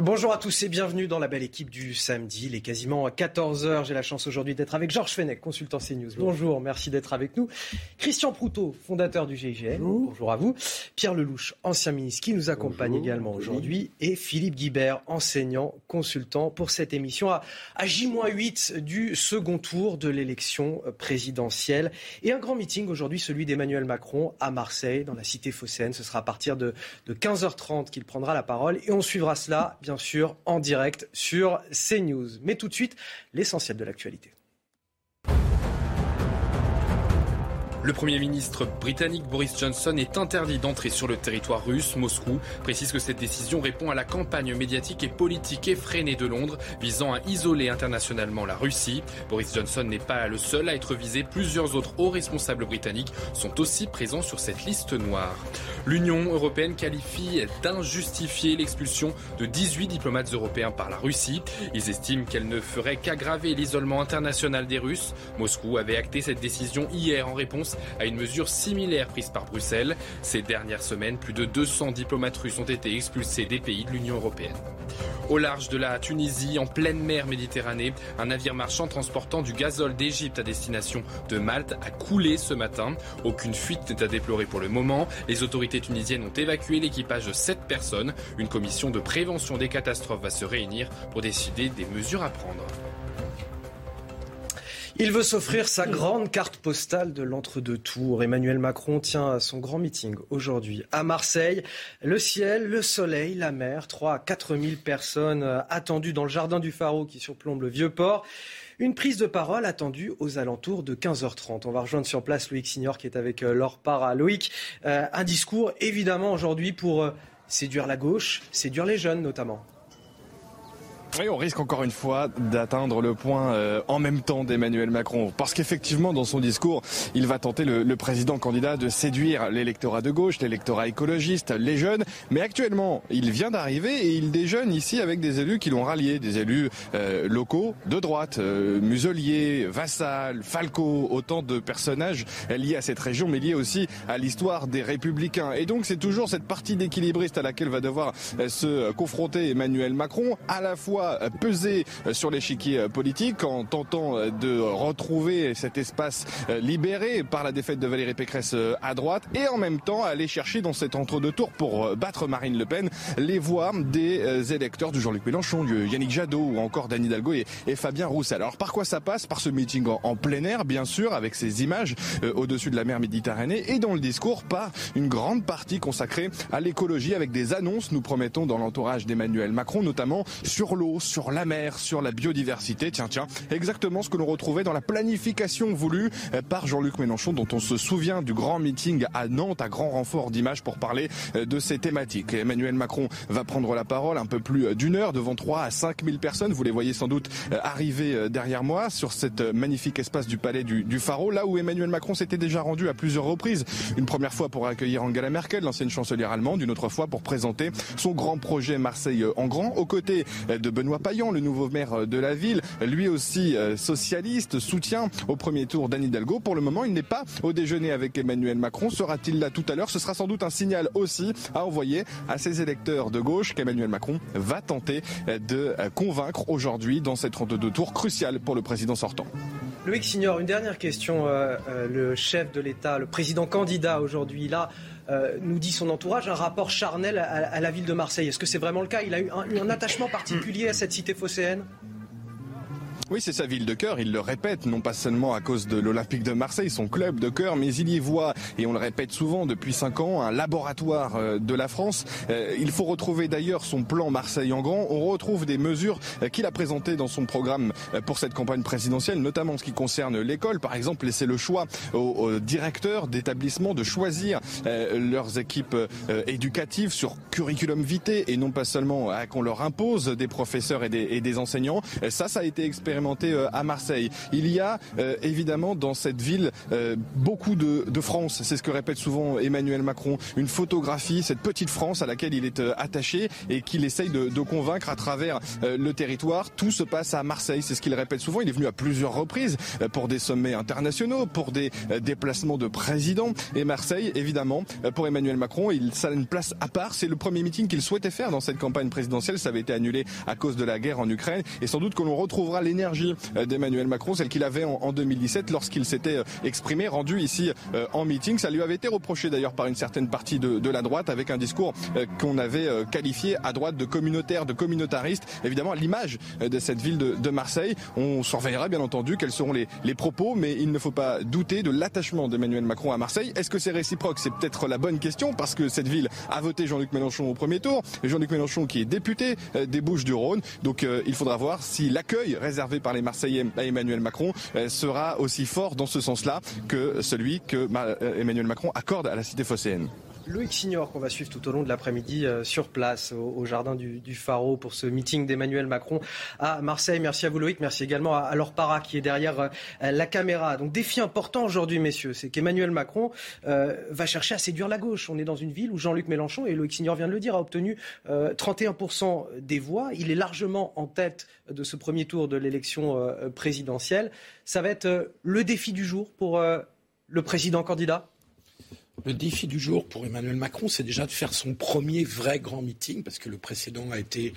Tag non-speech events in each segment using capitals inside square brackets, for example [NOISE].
Bonjour à tous et bienvenue dans la belle équipe du samedi. Il est quasiment à 14h. J'ai la chance aujourd'hui d'être avec Georges Fenech, consultant CNews. Bonjour, merci d'être avec nous. Christian Proutot, fondateur du GIGN. Bonjour. à vous. Pierre Lelouch, ancien ministre qui nous accompagne également aujourd'hui. Et Philippe Guibert, enseignant, consultant pour cette émission à, à J-8 du second tour de l'élection présidentielle. Et un grand meeting aujourd'hui, celui d'Emmanuel Macron à Marseille, dans la cité phocéenne. Ce sera à partir de, de 15h30 qu'il prendra la parole. Et on suivra cela bien sûr, en direct sur CNews. Mais tout de suite, l'essentiel de l'actualité. Le Premier ministre britannique Boris Johnson est interdit d'entrer sur le territoire russe. Moscou précise que cette décision répond à la campagne médiatique et politique effrénée de Londres visant à isoler internationalement la Russie. Boris Johnson n'est pas le seul à être visé. Plusieurs autres hauts responsables britanniques sont aussi présents sur cette liste noire. L'Union européenne qualifie d'injustifiée l'expulsion de 18 diplomates européens par la Russie. Ils estiment qu'elle ne ferait qu'aggraver l'isolement international des Russes. Moscou avait acté cette décision hier en réponse à une mesure similaire prise par Bruxelles. Ces dernières semaines, plus de 200 diplomates russes ont été expulsés des pays de l'Union européenne. Au large de la Tunisie, en pleine mer Méditerranée, un navire marchand transportant du gazole d'Égypte à destination de Malte a coulé ce matin. Aucune fuite n'est à déplorer pour le moment. Les autorités tunisiennes ont évacué l'équipage de 7 personnes. Une commission de prévention des catastrophes va se réunir pour décider des mesures à prendre. Il veut s'offrir sa grande carte postale de l'entre-deux tours. Emmanuel Macron tient son grand meeting aujourd'hui à Marseille. Le ciel, le soleil, la mer, 3 à 4 000 personnes attendues dans le jardin du Pharaon qui surplombe le vieux port. Une prise de parole attendue aux alentours de 15h30. On va rejoindre sur place Loïc Signor qui est avec Laure Para. Loïc, euh, un discours évidemment aujourd'hui pour euh, séduire la gauche, séduire les jeunes notamment. Oui, on risque encore une fois d'atteindre le point euh, en même temps d'Emmanuel Macron. Parce qu'effectivement, dans son discours, il va tenter le, président candidat de séduire l'électorat de gauche, l'électorat écologiste, les jeunes. Mais actuellement, il vient d'arriver et il déjeune ici avec des élus qui l'ont rallié, des élus euh, locaux de droite, euh, Muselier, Vassal, Falco, autant de personnages liés à cette région, mais liés aussi à l'histoire des républicains. Et donc, c'est toujours cette partie d'équilibriste à laquelle va devoir euh, se confronter Emmanuel Macron, à la fois peser sur l'échiquier politique en tentant de retrouver cet espace libéré par la défaite de Valérie Pécresse à droite et en même temps aller chercher dans cet entre-deux tours pour battre Marine Le Pen. Les voix des électeurs de Jean-Luc Mélenchon, Yannick Jadot ou encore Dany Hidalgo et, Fabien Roussel. Alors par quoi ça passe? Par ce meeting en, plein air, bien sûr, avec ces images au-dessus de la mer Méditerranée et dans le discours par une grande partie consacrée à l'écologie avec des annonces, nous promettons, dans l'entourage d'Emmanuel Macron, notamment sur l'eau sur la mer, sur la biodiversité. Tiens, tiens, exactement ce que l'on retrouvait dans la planification voulue par Jean-Luc Mélenchon, dont on se souvient du grand meeting à Nantes, à grand renfort d'images pour parler de ces thématiques. Emmanuel Macron va prendre la parole un peu plus d'une heure devant 3 à 5 000 personnes. Vous les voyez sans doute arriver derrière moi sur cet magnifique espace du palais du, du Pharaon, là où Emmanuel Macron s'était déjà rendu à plusieurs reprises. Une première fois pour accueillir Angela Merkel, l'ancienne chancelière allemande, une autre fois pour présenter son grand projet Marseille en grand, aux côtés de Benoît Payan, le nouveau maire de la ville, lui aussi socialiste, soutient au premier tour d'Anne Hidalgo. Pour le moment, il n'est pas au déjeuner avec Emmanuel Macron. Sera-t-il là tout à l'heure? Ce sera sans doute un signal aussi à envoyer à ses électeurs de gauche qu'Emmanuel Macron va tenter de convaincre aujourd'hui dans cette 32 tours cruciale pour le président sortant. Loïc Signor, une dernière question. Euh, euh, le chef de l'État, le président candidat aujourd'hui, là, nous dit son entourage, un rapport charnel à, la ville de Marseille. Est-ce que c'est vraiment le cas? Il a eu un attachement particulier à cette cité phocéenne? Oui, c'est sa ville de cœur, il le répète, non pas seulement à cause de l'Olympique de Marseille, son club de cœur, mais il y voit, et on le répète souvent depuis cinq ans, un laboratoire euh, de la France. Euh, il faut retrouver d'ailleurs son plan Marseille en grand. On retrouve des mesures euh, qu'il a présentées dans son programme pour cette campagne présidentielle, notamment en ce qui concerne l'école. Par exemple, laisser le choix aux, directeurs d'établissements de choisir leurs équipes éducatives sur curriculum vitae et non pas seulement qu'on leur impose des professeurs et des, et des enseignants. Ça, ça a été expérimenté euh, à Marseille. Il y a euh, évidemment dans cette ville euh, beaucoup de, France. C'est ce que répète souvent Emmanuel Macron. Une photographie, cette petite France à laquelle il est attaché et qu'il essaye de, convaincre à travers le territoire. Tout se passe à Marseille. C'est ce qu'il répète souvent. Il est venu à plusieurs reprises pour des sommets internationaux, pour des déplacements de présidents. Et Marseille, évidemment, pour Emmanuel Macron, il ça a une place à part. C'est le premier meeting qu'il souhaitait faire dans cette campagne présidentielle. Ça avait été annulé à cause de la guerre en Ukraine. Et sans doute que l'on retrouvera l'énergie euh, d'Emmanuel Macron, celle qu'il avait en 2017 lorsqu'il s'était euh, exprimé, rendu ici euh, en meeting. Ça lui avait été reproché d'ailleurs par une certaine partie de, la droite avec un discours qu'on avait qualifié à droite de communautaire, de communautariste. Évidemment, l'image de cette ville de, Marseille, on surveillera bien entendu quels seront les, les propos, mais il ne faut pas douter de l'attachement d'Emmanuel Macron à Marseille. Est-ce que c'est réciproque? C'est peut-être la bonne question parce que cette ville a voté Jean-Luc Mélenchon au premier tour. Jean-Luc Mélenchon qui est député des Bouches du Rhône. Donc il faudra voir si l'accueil réservé par les Marseillais à Emmanuel Macron euh, sera aussi fort dans ce sens-là que celui que euh, Emmanuel Macron accorde à la cité phocéenne. Loïc Signor, qu'on va suivre tout au long de l'après-midi euh, sur place au, jardin du, du, pour ce meeting d'Emmanuel Macron à Marseille. Merci à vous Loïc, merci également à, Laure Para qui est derrière euh, la caméra. Donc défi important aujourd'hui messieurs, c'est qu'Emmanuel Macron euh, va chercher à séduire la gauche. On est dans une ville où Jean-Luc Mélenchon, et Loïc Signor vient de le dire, a obtenu 31% des voix. Il est largement en tête de ce premier tour de l'élection présidentielle. Ça va être le défi du jour pour le président candidat? Le défi du jour pour Emmanuel Macron, c'est déjà de faire son premier vrai grand meeting, parce que le précédent a été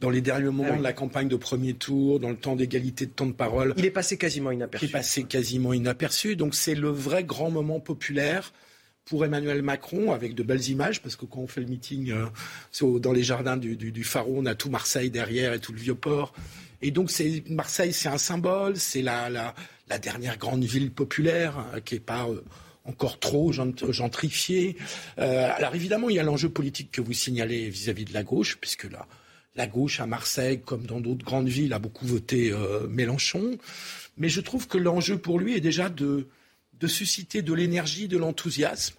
dans les derniers moments ah de la campagne de premier tour, dans le temps d'égalité de temps de parole. Il est passé quasiment inaperçu. Il est passé quasiment inaperçu. Donc c'est le vrai grand moment populaire pour Emmanuel Macron, avec de belles images, parce que quand on fait le meeting euh, dans les jardins du, du, Pharaon, on a tout Marseille derrière et tout le Vieux-Port. Et donc c'est Marseille, c'est un symbole, c'est la, la, la, dernière grande ville populaire, hein, qui est pas... Euh, encore trop gentrifié. Euh, alors évidemment, il y a l'enjeu politique que vous signalez vis-à-vis de la gauche, puisque la, la gauche à Marseille, comme dans d'autres grandes villes, a beaucoup voté euh, Mélenchon. Mais je trouve que l'enjeu pour lui est déjà de, susciter de l'énergie, de l'enthousiasme.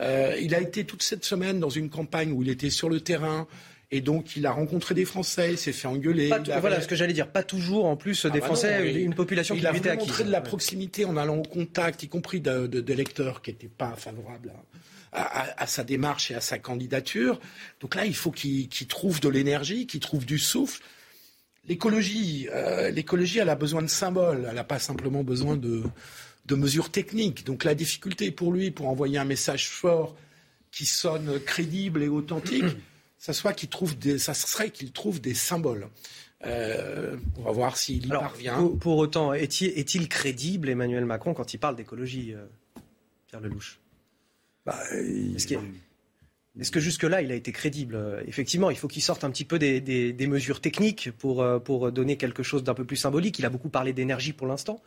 Euh, il a été toute cette semaine dans une campagne où il était sur le terrain, et donc, il a rencontré des Français, il s'est fait engueuler. Voilà ce que j'allais dire. Pas toujours, en plus, des ah bah Français, une population qui il a montré de la proximité en allant au contact, y compris d'électeurs qui n'étaient pas favorables à, sa démarche et à sa candidature. Donc là, il faut qu'il trouve de l'énergie, qu'il trouve du souffle. L'écologie, euh, l'écologie, elle a besoin de symboles. Elle n'a pas simplement besoin de, de mesures techniques. Donc la difficulté pour lui, pour envoyer un message fort qui sonne crédible et authentique, ça, soit qu'il trouve des, ça serait qu'il trouve des symboles. Euh, on va voir s'il y parvient. Pour, autant, est-il, crédible, Emmanuel Macron, quand il parle d'écologie, euh, Pierre Lelouch? Bah, Est-ce, que jusque-là, il a été crédible? Effectivement, il faut qu'il sorte un petit peu des, mesures techniques pour, euh, pour donner quelque chose d'un peu plus symbolique. Il a beaucoup parlé d'énergie pour l'instant,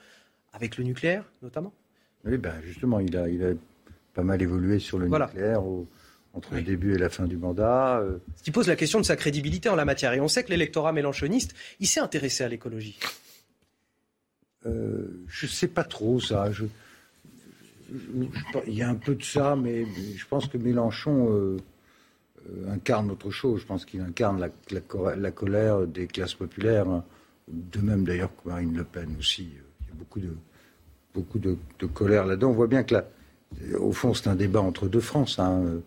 avec le nucléaire notamment. Oui, ben justement, il a, il a pas mal évolué sur le nucléaire entre le début et la fin du mandat. Euh. Ce qui pose la question de sa crédibilité en la matière. Et on sait que l'électorat mélanchoniste, il s'est intéressé à l'écologie. Euh, je ne sais pas trop ça. il y a un peu de ça, mais je pense que Mélenchon euh, incarne autre chose. Je pense qu'il incarne la, colère des classes populaires, hein. de même d'ailleurs que Marine Le Pen aussi. Il y a beaucoup de, beaucoup de, colère là-dedans. On voit bien que là, au fond, c'est un débat entre deux France. Hein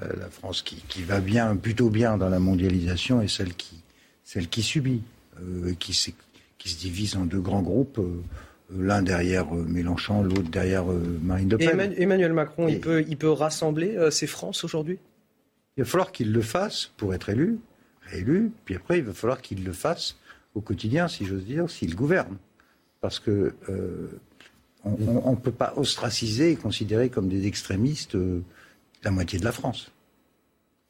la, France qui, va bien, plutôt bien dans la mondialisation et celle qui, celle qui subit, euh, qui, qui, se divise en deux grands groupes. Euh, l'un derrière euh, Mélenchon, l'autre derrière Marine Le Pen. Emmanuel Macron, il, peut, il peut rassembler ces France aujourd'hui? Il va falloir qu'il le fasse pour être élu, réélu, puis après il va falloir qu'il le fasse au quotidien, si j'ose dire, s'il gouverne. Parce que on ne peut pas ostraciser et considérer comme des extrémistes la moitié de la France.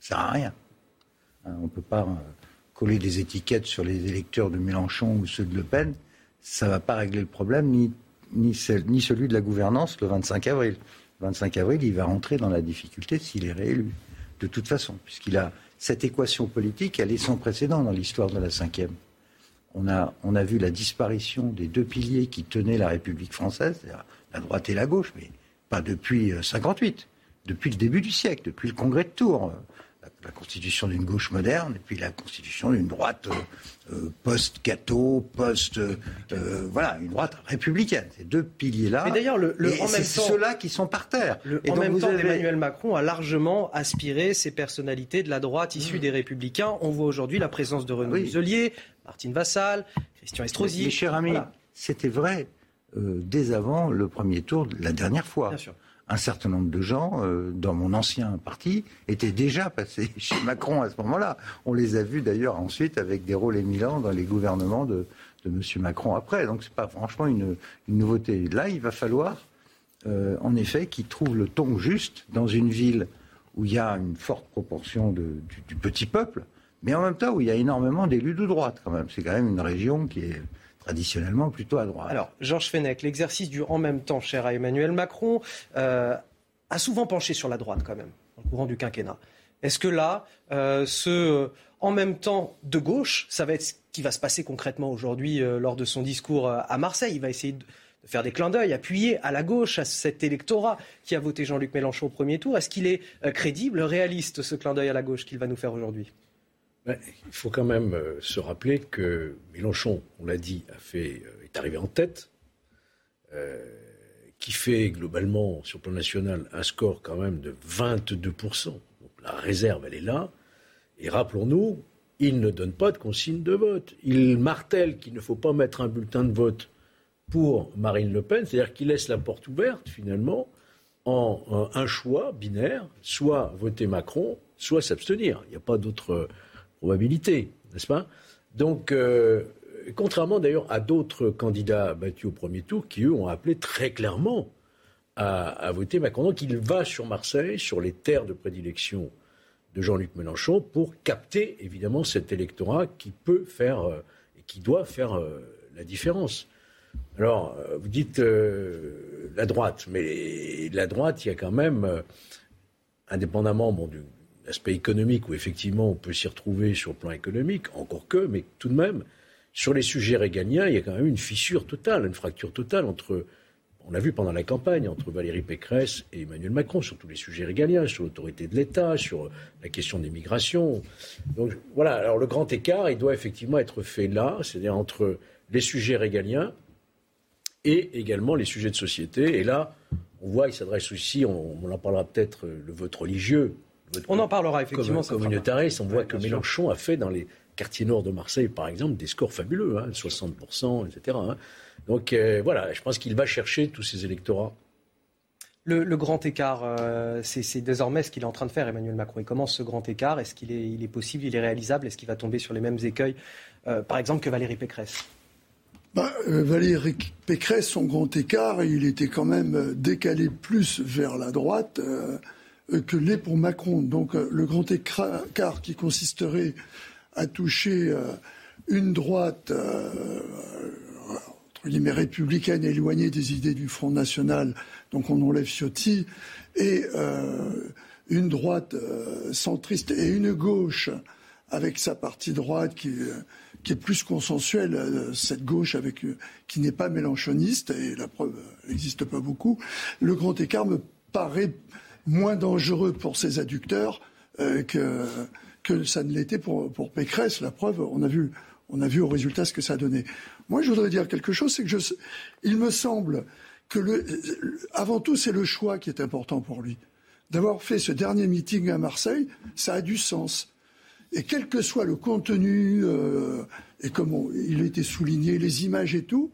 Ça sert à rien. Hein, on ne peut pas euh, coller des étiquettes sur les électeurs de Mélenchon ou ceux de Le Pen. Ça ne va pas régler le problème, ni, celui de la gouvernance le 25 avril. Le 25 avril, il va rentrer dans la difficulté s'il est réélu, de toute façon, puisqu'il a cette équation politique, elle est sans précédent dans l'histoire de la cinquième. On a, on a vu la disparition des deux piliers qui tenaient la République française, la droite et la gauche, mais pas depuis 58, euh, depuis le début du siècle, depuis le congrès de Tours la constitution d'une gauche moderne et puis la constitution d'une droite euh, euh, post-cato, post, euh, voilà, une droite républicaine. Ces deux piliers-là. Mais d'ailleurs, le, en même temps, ceux-là qui sont par terre. et en même temps, Emmanuel Macron a largement aspiré ces personnalités de la droite issues mmh. des Républicains. On voit aujourd'hui la présence de Renaud Muselier, Martine Vassal, Christian Estrosi. Mes chers amis, c'était vrai dès avant le premier tour de la dernière fois. Bien sûr un certain nombre de gens euh, dans mon ancien parti étaient déjà passés [LAUGHS] chez Macron à ce moment-là. On les a vus d'ailleurs ensuite avec des rôles éminents dans les gouvernements de, M. Macron après. Donc ce n'est pas franchement une, nouveauté. Là, il va falloir euh, en effet qu'il trouve le ton juste dans une ville où il y a une forte proportion du, du, petit peuple, mais en même temps où il y a énormément d'élus de droite quand même. C'est quand même une région qui est traditionnellement plutôt à droite. Alors, Georges Fenech, l'exercice du en même temps cher à Emmanuel Macron euh, a souvent penché sur la droite quand même, au courant du quinquennat. Est-ce que là, euh, ce en même temps de gauche, ça va être ce qui va se passer concrètement aujourd'hui euh, lors de son discours à Marseille? Il va essayer de faire des clins d'œil, appuyer à la gauche, à cet électorat qui a voté Jean-Luc Mélenchon au premier tour. Est-ce qu'il est crédible, réaliste, ce clin d'œil à la gauche qu'il va nous faire aujourd'hui? Il faut quand même euh, se rappeler que Mélenchon, on l'a dit, a fait, euh, est arrivé en tête, euh, qui fait globalement, sur le plan national, un score quand même de 22%. Donc la réserve, elle est là. Et rappelons-nous, il ne donne pas de consigne de vote. Il martèle qu'il ne faut pas mettre un bulletin de vote pour Marine Le Pen, c'est-à-dire qu'il laisse la porte ouverte, finalement, en un choix binaire, soit voter Macron, soit s'abstenir. Il n'y a pas d'autre probabilité, n'est-ce pas? Donc, euh, contrairement d'ailleurs à d'autres candidats battus au premier tour qui, eux, ont appelé très clairement à, voter Macron. Donc, il va sur Marseille, sur les terres de prédilection de Jean-Luc Mélenchon, pour capter évidemment cet électorat qui peut faire euh, et qui doit faire euh, la différence. Alors, vous dites la droite, mais la droite, il y a quand même, indépendamment du, l'aspect économique où effectivement on peut s'y retrouver sur le plan économique, encore que, mais tout de même, sur les sujets régaliens, il y a quand même une fissure totale, une fracture totale entre, on l'a vu pendant la campagne, entre Valérie Pécresse et Emmanuel Macron sur tous les sujets régaliens, sur l'autorité de l'État, sur la question des migrations. Donc voilà, alors le grand écart, il doit effectivement être fait là, c'est-à-dire entre les sujets régaliens et également les sujets de société. Et là, on voit, il s'adresse aussi, on, on en parlera peut-être, le vote religieux, on en parlera effectivement. Comme communautariste, on voit que Mélenchon a fait dans les quartiers nord de Marseille, par exemple, des scores fabuleux, 60%, hein, etc. Hein. Donc euh, voilà, je pense qu'il va chercher tous ces électorats. Le, grand écart, euh, c'est désormais ce qu'il est en train de faire, Emmanuel Macron. Il commence ce grand écart. Est-ce qu'il est, il est possible, il est réalisable? Est-ce qu'il va tomber sur les mêmes écueils, euh, par exemple, que Valérie Pécresse? Bah, Valérie Pécresse, son grand écart, il était quand même décalé plus vers la droite. Euh, que l'est pour Macron. Donc euh, le grand écart qui consisterait à toucher euh, une droite entre guillemets républicaine éloignée des idées du Front National, donc on enlève Ciotti, et une droite centriste et une gauche avec sa partie droite qui, est plus consensuelle, cette gauche avec, qui n'est pas mélanchoniste, et la preuve n'existe pas beaucoup, le grand écart me paraît moins dangereux pour ses adducteurs euh, que, que ça ne l'était pour, pour Pécresse. La preuve, on a vu, on a vu au résultat ce que ça a donné. Moi, je voudrais dire quelque chose, c'est que je, il me semble que le, avant tout, c'est le choix qui est important pour lui. D'avoir fait ce dernier meeting à Marseille, ça a du sens. Et quel que soit le contenu, euh, et comme il a été souligné, les images et tout,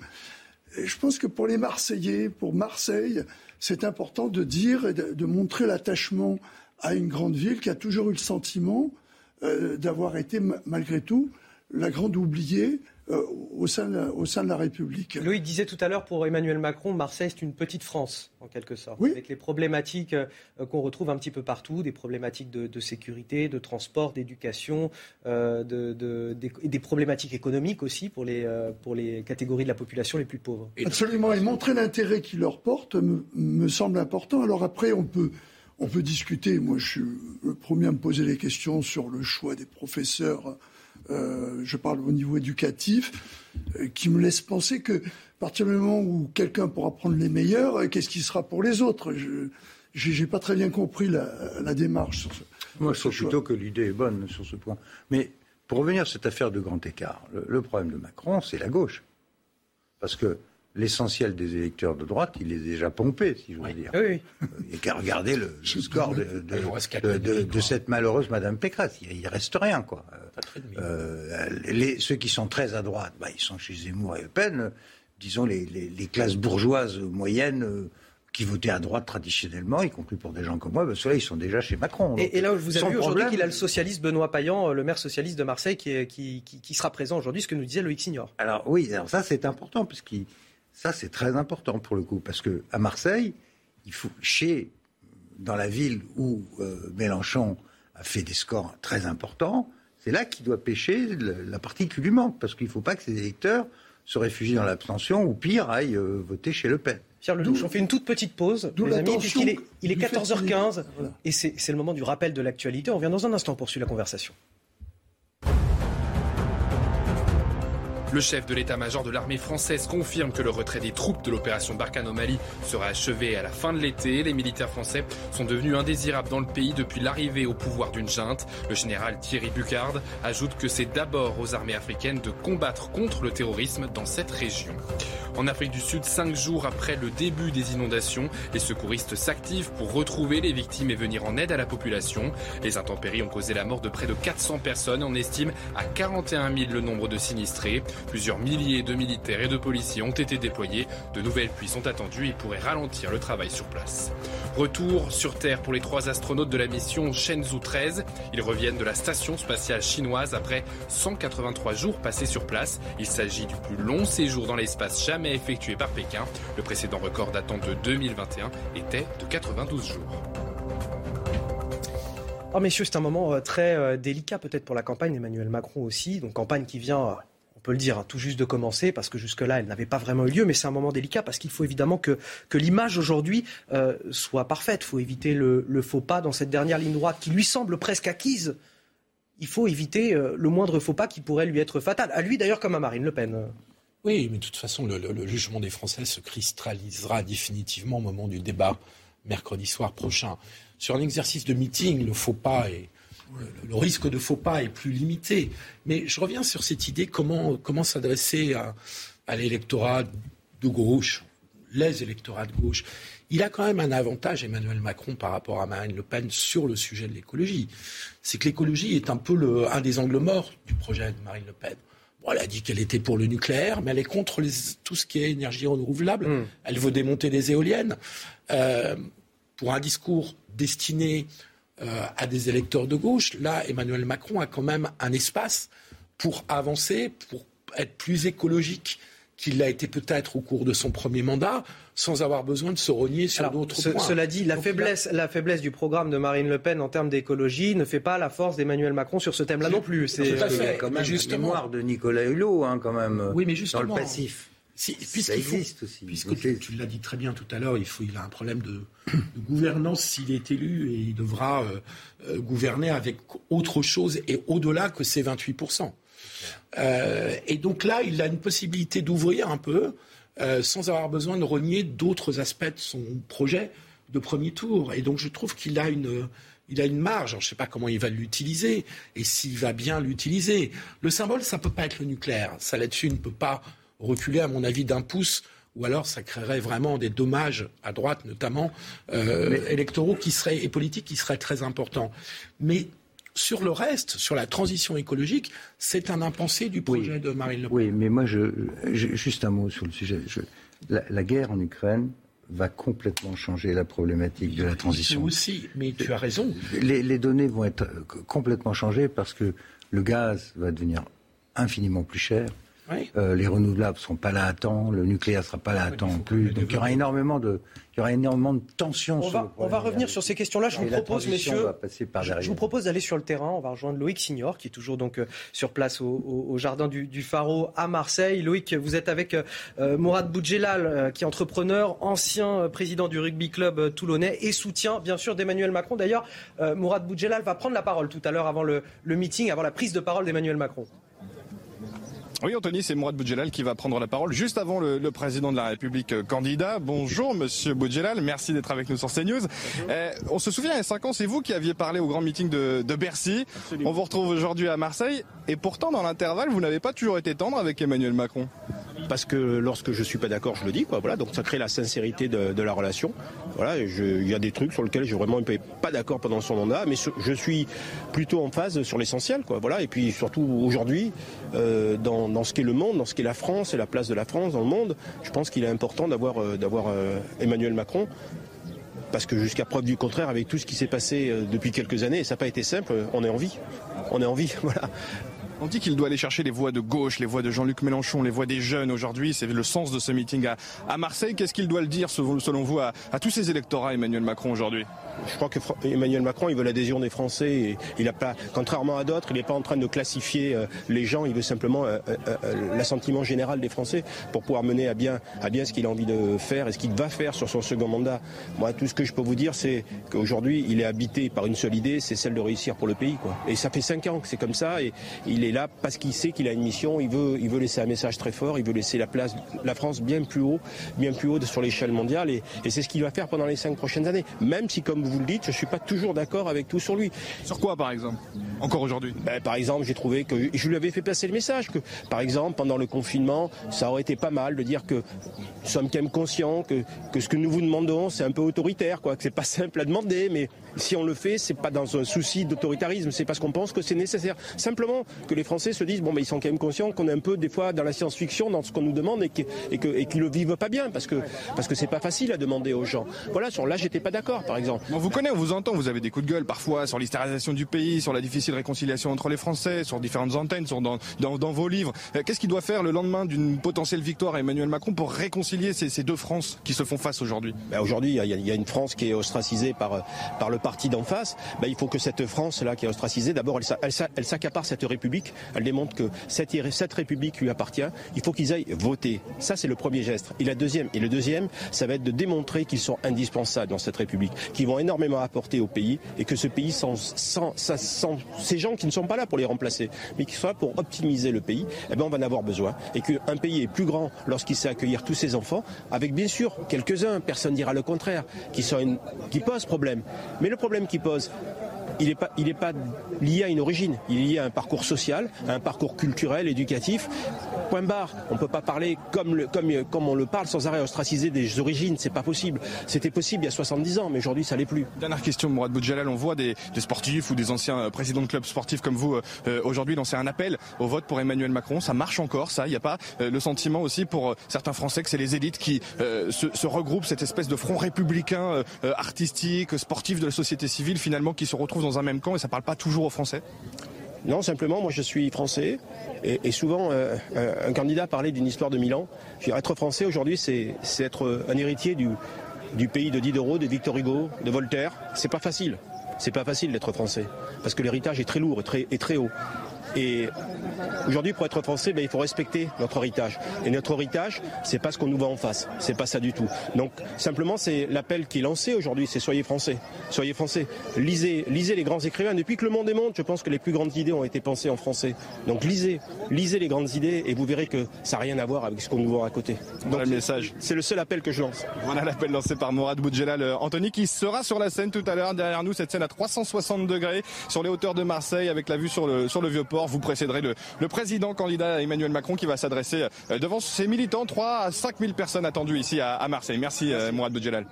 je pense que pour les Marseillais, pour Marseille, c'est important de dire et de, montrer l'attachement à une grande ville qui a toujours eu le sentiment euh, d'avoir été, malgré tout, la grande oubliée euh, au, sein de, au sein de la République. Loïc disait tout à l'heure pour Emmanuel Macron, Marseille c'est une petite France en quelque sorte, avec les problématiques euh, qu'on retrouve un petit peu partout, des problématiques de, sécurité, de transport, d'éducation, euh, de, des, problématiques économiques aussi pour les, pour les catégories de la population les plus pauvres. Absolument, et montrer l'intérêt qu'il leur porte me, me, semble important. Alors après, on peut, on peut discuter, moi je suis le premier à me poser les questions sur le choix des professeurs euh, je parle au niveau éducatif, euh, qui me laisse penser que à partir du moment où quelqu'un pourra prendre les meilleurs, euh, qu'est-ce qui sera pour les autres? Je n'ai pas très bien compris la, démarche sur ce. Moi, je trouve plutôt que l'idée est bonne sur ce point. Mais pour revenir à cette affaire de grand écart, le problème de Macron, c'est la gauche. Parce que l'essentiel des électeurs de droite, il est déjà pompé, si je veux dire. Oui. Il n'y a qu'à regarder le, score de, de, cette malheureuse Madame Pécresse. Il ne reste rien, quoi. Euh, les, ceux qui sont très à droite, bah, ils sont chez Zemmour et Le Pen. Disons les, classes bourgeoises moyennes. Euh, qui votaient à droite traditionnellement, y compris pour des gens comme moi, ben ceux-là, ils sont déjà chez Macron. Et, là, vous avez vu aujourd'hui qu'il a le socialiste Benoît Payan, le maire socialiste de Marseille, qui, qui, qui, sera présent aujourd'hui, ce que nous disait Loïc Signor. Alors oui, alors ça c'est important, puisqu'il ça, c'est très important pour le coup, parce que à Marseille, il faut chez dans la ville où euh, Mélenchon a fait des scores très importants, c'est là qu'il doit pêcher la partie qui lui manque, parce qu'il ne faut pas que ses électeurs se réfugient dans l'abstention ou pire aillent euh, voter chez Le Pen. Pierre Lelouch, on fait une toute petite pause, les amis, puisqu'il est, il est 14h15 et c'est le moment du rappel de l'actualité. On revient dans un instant poursuivre la conversation. Le chef de l'état-major de l'armée française confirme que le retrait des troupes de l'opération Barkhane au sera achevé à la fin de l'été. Les militaires français sont devenus indésirables dans le pays depuis l'arrivée au pouvoir d'une junte. Le général Thierry Bucard ajoute que c'est d'abord aux armées africaines de combattre contre le terrorisme dans cette région. En Afrique du Sud, cinq jours après le début des inondations, les secouristes s'activent pour retrouver les victimes et venir en aide à la population. Les intempéries ont causé la mort de près de 400 personnes. On estime à 41 000 le nombre de sinistrés. Plusieurs milliers de militaires et de policiers ont été déployés. De nouvelles pluies sont attendues et pourraient ralentir le travail sur place. Retour sur Terre pour les trois astronautes de la mission Shenzhou 13. Ils reviennent de la station spatiale chinoise après 183 jours passés sur place. Il s'agit du plus long séjour dans l'espace jamais effectué par Pékin. Le précédent record datant de 2021 était de 92 jours. Oh messieurs, c'est un moment euh, très euh, délicat peut-être pour la campagne d'Emmanuel Macron aussi. Donc campagne qui vient euh, peut le dire, hein, tout juste de commencer, parce que jusque-là, elle n'avait pas vraiment eu lieu, mais c'est un moment délicat, parce qu'il faut évidemment que, l'image aujourd'hui euh, soit parfaite. Il faut éviter le, faux pas dans cette dernière ligne droite qui lui semble presque acquise. Il faut éviter euh, le moindre faux pas qui pourrait lui être fatal. À lui d'ailleurs comme à Marine Le Pen. Oui, mais de toute façon, le jugement des Français se cristallisera définitivement au moment du débat mercredi soir prochain. Sur un exercice de meeting, le faux pas est le risque de faux pas est plus limité. Mais je reviens sur cette idée comment, comment s'adresser à, l'électorat de gauche, les électorats de gauche. Il a quand même un avantage, Emmanuel Macron, par rapport à Marine Le Pen sur le sujet de l'écologie. C'est que l'écologie est un peu le, un des angles morts du projet de Marine Le Pen. Bon, elle a dit qu'elle était pour le nucléaire, mais elle est contre tout ce qui est énergie renouvelable. Hmm. Elle veut démonter les éoliennes. Euh, pour un discours destiné euh, à des électeurs de gauche. Là, Emmanuel Macron a quand même un espace pour avancer, pour être plus écologique qu'il l'a été peut-être au cours de son premier mandat, sans avoir besoin de se rogner sur d'autres points. Cela dit, la faiblesse, la faiblesse du programme de Marine Le Pen en termes d'écologie ne fait pas la force d'Emmanuel Macron sur ce thème-là non plus. C'est quand même mémoire de Nicolas Hulot, hein, quand même, oui, mais justement, dans le passif. Si, ça existe aussi. Puisque tu, l'as dit très bien tout à l'heure, il, faut, il a un problème de, gouvernance s'il est élu et il devra euh, euh, gouverner avec autre chose et au-delà que ces 28%. Euh, et donc là, il a une possibilité d'ouvrir un peu sans avoir besoin de renier d'autres aspects de son projet de premier tour. Et donc je trouve qu'il a une, il a une marge. je ne sais pas comment il va l'utiliser et s'il va bien l'utiliser. Le symbole, ça ne peut pas être le nucléaire. Ça là-dessus ne peut pas reculer, à mon avis, d'un pouce ou alors ça créerait vraiment des dommages à droite notamment euh, électoraux qui seraient et politiques qui seraient très importants. Mais sur le reste, sur la transition écologique, c'est un impensé du projet de Marine Le Pen. Oui, mais moi, je, juste un mot sur le sujet. la, guerre en Ukraine va complètement changer la problématique de la transition. aussi, mais tu as raison. Les, les données vont être complètement changées parce que le gaz va devenir infiniment plus cher les renouvelables ne seront pas là à temps, le nucléaire ne sera pas là à temps non plus. Donc il y aura énormément de, il y aura énormément de tensions. On, va, on va revenir sur ces questions-là. Je vous propose, messieurs, je, vous propose d'aller sur le terrain. On va rejoindre Loïc Signor, qui est toujours donc euh, sur place au, jardin du, du, à Marseille. Loïc, vous êtes avec euh, Mourad Boudjelal, euh, qui est entrepreneur, ancien président du rugby club toulonnais et soutien, bien sûr, d'Emmanuel Macron. D'ailleurs, Mourad Boudjelal va prendre la parole tout à l'heure avant le, le meeting, avant la prise de parole d'Emmanuel Macron. Oui, Anthony, c'est Mourad Boudjelal qui va prendre la parole juste avant le, président de la République euh, candidat. Bonjour, monsieur Boudjelal. Merci d'être avec nous sur CNews. Euh, on se souvient, il y a cinq ans, c'est vous qui aviez parlé au grand meeting de, Bercy. On vous retrouve aujourd'hui à Marseille. Et pourtant, dans l'intervalle, vous n'avez pas toujours été tendre avec Emmanuel Macron parce que lorsque je suis pas d'accord, je le dis. Quoi, voilà, donc ça crée la sincérité de, la relation. Voilà, il y a des trucs sur lesquels je vraiment pas d'accord pendant son mandat, mais je suis plutôt en phase sur l'essentiel. Quoi, voilà, et puis surtout aujourd'hui, euh, dans, ce qu'est le monde, dans ce qu'est la France et la place de la France dans le monde, je pense qu'il est important d'avoir euh, euh, Emmanuel Macron parce que jusqu'à preuve du contraire, avec tout ce qui s'est passé depuis quelques années, et ça n'a pas été simple, on est en vie. On est en vie, [LAUGHS] voilà. On dit qu'il doit aller chercher les voix de gauche, les voix de Jean-Luc Mélenchon, les voix des jeunes aujourd'hui. C'est le sens de ce meeting à, Marseille. Qu'est-ce qu'il doit le dire, selon vous, à, tous ces électorats, Emmanuel Macron, aujourd'hui? Je crois que Emmanuel Macron, il veut l'adhésion des Français. Et il a pas, contrairement à d'autres, il n'est pas en train de classifier euh, les gens. Il veut simplement euh, euh, l'assentiment général des Français pour pouvoir mener à bien, à bien ce qu'il a envie de faire et ce qu'il va faire sur son second mandat. Moi, tout ce que je peux vous dire, c'est qu'aujourd'hui, il est habité par une seule idée, c'est celle de réussir pour le pays. Quoi. Et ça fait cinq ans que c'est comme ça. Et il est là parce qu'il sait qu'il a une mission. Il veut, il veut laisser un message très fort. Il veut laisser la place, la France bien plus haut, bien plus haut sur l'échelle mondiale. Et, et c'est ce qu'il va faire pendant les cinq prochaines années. Même si, comme vous le dites, je ne suis pas toujours d'accord avec tout sur lui. Sur quoi, par exemple? Encore aujourd'hui? Ben, Par exemple, j'ai trouvé que je lui avais fait passer le message que, par exemple, pendant le confinement, ça aurait été pas mal de dire que nous sommes quand même conscients que, que ce que nous vous demandons, c'est un peu autoritaire, quoi, que c'est pas [LAUGHS] simple à demander, mais si on le fait, c'est pas dans un souci d'autoritarisme, c'est parce qu'on pense que c'est nécessaire. Simplement que les Français se disent bon, mais ils sont quand même conscients qu'on est un peu des fois dans la science-fiction, dans ce qu'on nous demande et qu'ils et le vivent pas bien parce que parce que c'est pas facile à demander aux gens. Voilà, sur là, j'étais pas d'accord, par exemple. On vous connaît, on vous entend, vous avez des coups de gueule parfois sur l'hystérisation du pays, sur la difficile réconciliation entre les Français, sur différentes antennes, sur dans, dans, vos livres. Euh, qu'est-ce qu'il doit faire le lendemain d'une potentielle victoire à Emmanuel Macron pour réconcilier ces, deux France qui se font face aujourd'hui? Ben Aujourd'hui, il y, a une France qui est ostracisée par par le parti d'en face, ben, il faut que cette France-là qui est ostracisée, d'abord, elle, elle, s'accapare cette République, elle démontre que cette, République lui appartient, il faut qu'ils aillent voter. Ça, c'est le premier geste. Et, deuxième, et le deuxième, ça va être de démontrer qu'ils sont indispensables dans cette République, qu'ils vont énormément apporter au pays et que ce pays, sans, ces gens qui ne sont pas là pour les remplacer, mais qui sont là pour optimiser le pays, eh ben, on va en avoir besoin. Et qu'un pays est plus grand lorsqu'il sait accueillir tous ses enfants, avec bien sûr quelques-uns, personne dira le contraire, qui, qui posent problème. Mais le problème qui pose, il n'est pas, lié à une origine, il est lié à un parcours social, à un parcours culturel, éducatif. Point barre. On ne peut pas parler comme, on le parle sans arrêt ostraciser des origines, c'est pas possible. C'était possible il y a 70 ans, mais aujourd'hui ça l'est plus. Dernière question, Mourad Boudjalal, on voit des, sportifs ou des anciens euh, présidents de clubs sportifs comme vous euh, aujourd'hui lancer un appel au vote pour Emmanuel Macron. Ça marche encore, ça? Il n'y a pas euh, le sentiment aussi pour certains Français que c'est les élites qui se, se, regroupent, cette espèce de front républicain, artistique, sportif de la société civile finalement qui se retrouve dans un même camp et ça parle pas toujours aux Français non, simplement, moi je suis français et, souvent euh, un candidat parlait d'une histoire de Milan. être français aujourd'hui, c'est être un héritier du, du, pays de Diderot, de Victor Hugo, de Voltaire. C'est pas facile. C'est pas facile d'être français parce que l'héritage est très lourd et très, et très haut. Et aujourd'hui, pour être français, ben, il faut respecter notre héritage. Et notre héritage, c'est pas ce qu'on nous vend en face. C'est pas ça du tout. Donc, simplement, c'est l'appel qui est lancé aujourd'hui, c'est soyez français. Soyez français. Lisez, lisez les grands écrivains. Depuis que le monde est monde, je pense que les plus grandes idées ont été pensées en français. Donc, lisez, lisez les grandes idées et vous verrez que ça n'a rien à voir avec ce qu'on nous vend à côté. Donc, le message. C'est le seul appel que je lance. Voilà l'appel lancé par Mourad Boudjelal. Euh, Anthony qui sera sur la scène tout à l'heure derrière nous, cette scène à 360 degrés sur les hauteurs de Marseille avec la vue sur le, sur le vieux port. Vous précéderez le, le président candidat Emmanuel Macron qui va s'adresser euh, devant ses militants. 3 à 5 000 personnes attendues ici à, Marseille. Merci, euh, Mourad Boudjelal.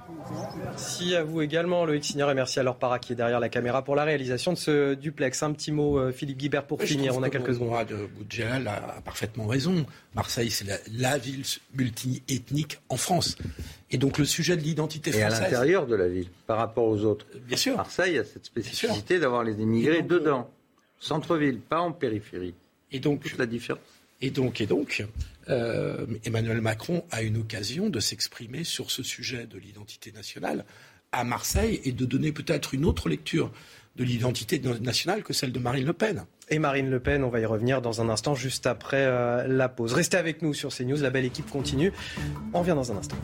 Merci à vous également, Loïc Signor, et merci à Laure Para qui est derrière la caméra pour la réalisation de ce duplex. Un petit mot, euh, Philippe Guibert, pour finir. On a quelques secondes. Mourad Boudjelal a, parfaitement raison. Marseille, c'est la, ville multi-ethnique en France. Et donc le sujet de l'identité française. Et à l'intérieur de la ville, par rapport aux autres. Bien sûr. Marseille a cette spécificité d'avoir les immigrés dedans. Centre-ville, pas en périphérie. Et donc, la différence. Et donc, et donc euh, Emmanuel Macron a une occasion de s'exprimer sur ce sujet de l'identité nationale à Marseille et de donner peut-être une autre lecture de l'identité nationale que celle de Marine Le Pen. Et Marine Le Pen, on va y revenir dans un instant, juste après euh, la pause. Restez avec nous sur CNews, la belle équipe continue. On revient dans un instant.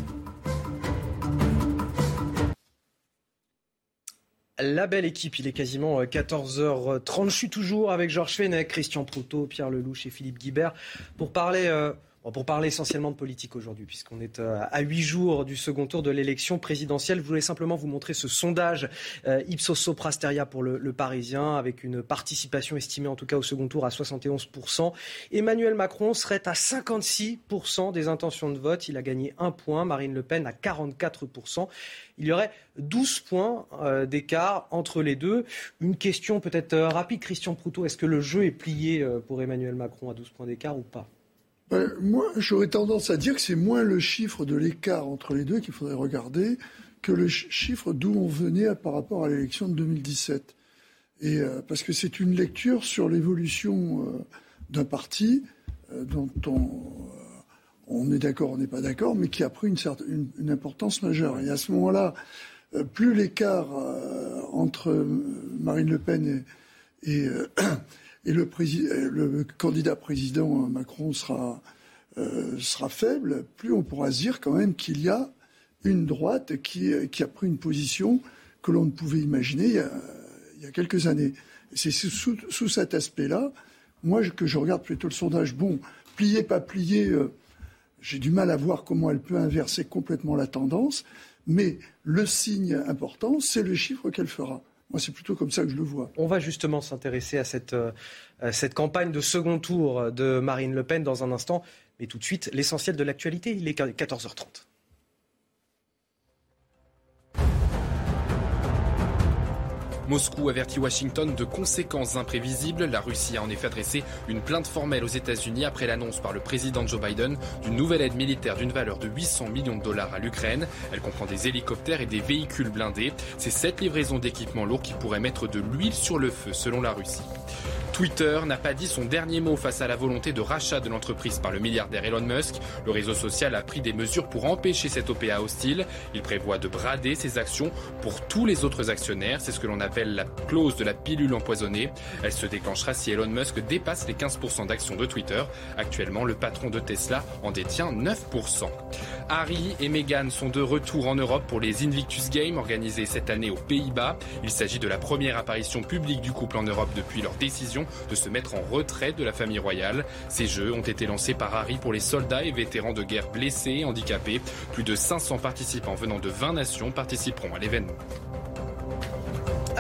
La belle équipe, il est quasiment 14h30. Euh, Je suis toujours avec Georges Fenech, Christian Proutot, Pierre Lelouch et Philippe Guibert pour parler euh, pour parler essentiellement de politique aujourd'hui, puisqu'on est euh, à huit jours du second tour de l'élection présidentielle, je voulais simplement vous montrer ce sondage euh, Ipsos Soprasteria pour le, Parisien, avec une participation estimée en tout cas au second tour à 71%. Emmanuel Macron serait à 56% des intentions de vote. Il a gagné un point. Marine Le Pen à 44%. Il y aurait 12 points euh, d'écart entre les deux. Une question peut-être rapide, Christian Proutot. Est-ce que le jeu est plié pour Emmanuel Macron à 12 points d'écart ou pas? Moi, j'aurais tendance à dire que c'est moins le chiffre de l'écart entre les deux qu'il faudrait regarder que le chiffre d'où on venait par rapport à l'élection de 2017. Et, euh, parce que c'est une lecture sur l'évolution euh, d'un parti euh, dont on, est d'accord, on n'est pas d'accord, mais qui a pris une, une, importance majeure. Et à ce moment-là, plus l'écart entre Marine Le Pen et et le, le candidat président Macron sera, euh, sera faible, plus on pourra se dire quand même qu'il y a une droite qui, a pris une position que l'on ne pouvait imaginer il y a, quelques années. C'est sous, sous, cet aspect-là, moi, que je regarde plutôt le sondage. Bon, plié, pas plié, euh, j'ai du mal à voir comment elle peut inverser complètement la tendance, mais le signe important, c'est le chiffre qu'elle fera. C'est plutôt comme ça que je le vois. On va justement s'intéresser à cette, euh, cette campagne de second tour de Marine Le Pen dans un instant. Mais tout de suite, l'essentiel de l'actualité, il est 14h30. Moscou avertit Washington de conséquences imprévisibles. La Russie a en effet adressé une plainte formelle aux États-Unis après l'annonce par le président Joe Biden d'une nouvelle aide militaire d'une valeur de 800 millions de dollars à l'Ukraine. Elle comprend des hélicoptères et des véhicules blindés. C'est cette livraison d'équipements lourds qui pourrait mettre de l'huile sur le feu selon la Russie. Twitter n'a pas dit son dernier mot face à la volonté de rachat de l'entreprise par le milliardaire Elon Musk. Le réseau social a pris des mesures pour empêcher cette OPA hostile. Il prévoit de brader ses actions pour tous les autres actionnaires. C'est ce que l'on appelle la clause de la pilule empoisonnée. Elle se déclenchera si Elon Musk dépasse les 15% d'actions de Twitter. Actuellement, le patron de Tesla en détient 9%. Harry et Meghan sont de retour en Europe pour les Invictus Games organisés cette année aux Pays-Bas. Il s'agit de la première apparition publique du couple en Europe depuis leur décision de se mettre en retrait de la famille royale. Ces jeux ont été lancés par Harry pour les soldats et vétérans de guerre blessés et handicapés. Plus de 500 participants venant de 20 nations participeront à l'événement.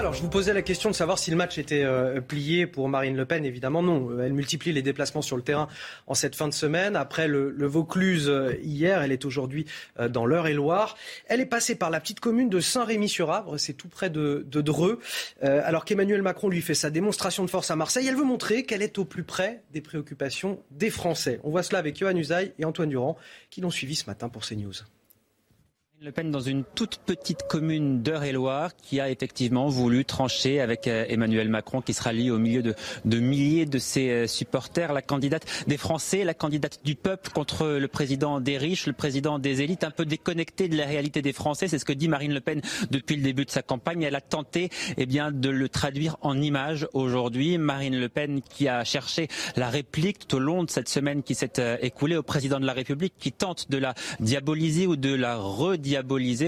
Alors, je vous posais la question de savoir si le match était euh, plié pour Marine Le Pen. Évidemment, non. Euh, elle multiplie les déplacements sur le terrain en cette fin de semaine. Après le, Vaucluse euh, hier, elle est aujourd'hui dans l'Eure-et-Loire. Elle est passée par la petite commune de Saint-Rémy-sur-Avre. C'est tout près de, Dreux. alors qu'Emmanuel Macron lui fait sa démonstration de force à Marseille, elle veut montrer qu'elle est au plus près des préoccupations des Français. On voit cela avec Johan Usaï et Antoine Durand qui l'ont suivi ce matin pour CNews. Le Pen dans une toute petite commune d'Eure-et-Loire qui a effectivement voulu trancher avec euh, Emmanuel Macron qui sera lié au milieu de, de, milliers de ses euh, supporters, la candidate des Français, la candidate du peuple contre le président des riches, le président des élites, un peu déconnecté de la réalité des Français. C'est ce que dit Marine Le Pen depuis le début de sa campagne. Elle a tenté eh bien, de le traduire en images aujourd'hui. Marine Le Pen qui a cherché la réplique tout au long de cette semaine qui s'est euh, écoulée au président de la République qui tente de la diaboliser ou de la rediaboliser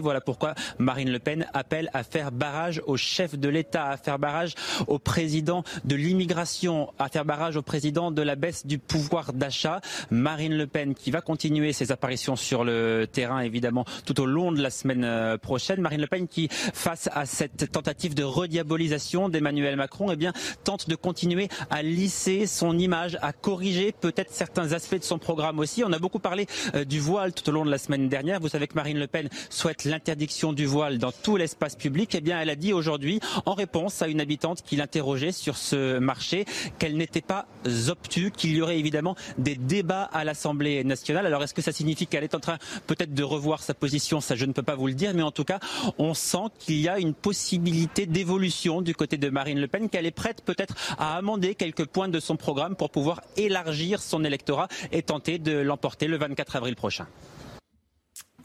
voilà pourquoi Marine Le Pen appelle à faire barrage au chef de l'État, à faire barrage au président de l'immigration, à faire barrage au président de la baisse du pouvoir d'achat. Marine Le Pen qui va continuer ses apparitions sur le terrain évidemment tout au long de la semaine euh, prochaine. Marine Le Pen qui, face à cette tentative de rediabolisation d'Emmanuel Macron, eh bien, tente de continuer à lisser son image, à corriger peut-être certains aspects de son programme aussi. On a beaucoup parlé euh, du voile tout au long de la semaine dernière. Vous savez que Marine Le Pen souhaite l'interdiction du voile dans tout l'espace public, eh bien, elle a dit aujourd'hui, en réponse à une habitante qui l'interrogeait sur ce marché, qu'elle n'était pas obtue, qu'il y aurait évidemment des débats à l'Assemblée nationale. Alors, est-ce que ça signifie qu'elle est en train peut-être de revoir sa position? Ça, je ne peux pas vous le dire, mais en tout cas, on sent qu'il y a une possibilité d'évolution du côté de Marine Le Pen, qu'elle est prête peut-être à amender quelques points de son programme pour pouvoir élargir son électorat et tenter de l'emporter le 24 avril prochain.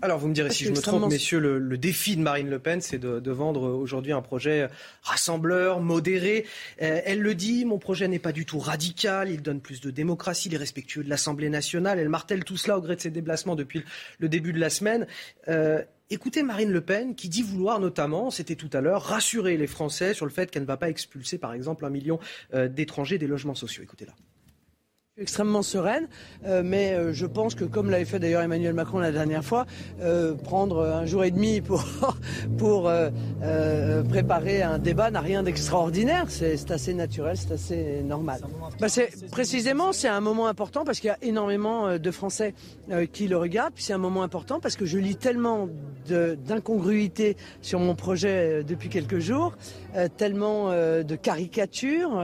Alors, vous me direz si je me trompe, messieurs, le, défi de Marine Le Pen, c'est de, vendre aujourd'hui un projet rassembleur, modéré. Euh, elle le dit, mon projet n'est pas du tout radical, il donne plus de démocratie, il est respectueux de l'Assemblée nationale. Elle martèle tout cela au gré de ses déplacements depuis le début de la semaine. Euh, écoutez Marine Le Pen qui dit vouloir notamment, c'était tout à l'heure, rassurer les Français sur le fait qu'elle ne va pas expulser, par exemple, un million euh, d'étrangers des logements sociaux. Écoutez-la extrêmement sereine, euh, mais euh, je pense que comme l'avait fait d'ailleurs Emmanuel Macron la dernière fois, euh, prendre un jour et demi pour, [LAUGHS] pour préparer un débat n'a rien d'extraordinaire, c'est assez naturel, c'est assez normal. Bah, précisément, c'est un moment important parce qu'il y a énormément de Français qui le regardent, puis c'est un moment important parce que je lis tellement d'incongruités sur mon projet depuis quelques jours, tellement de caricatures,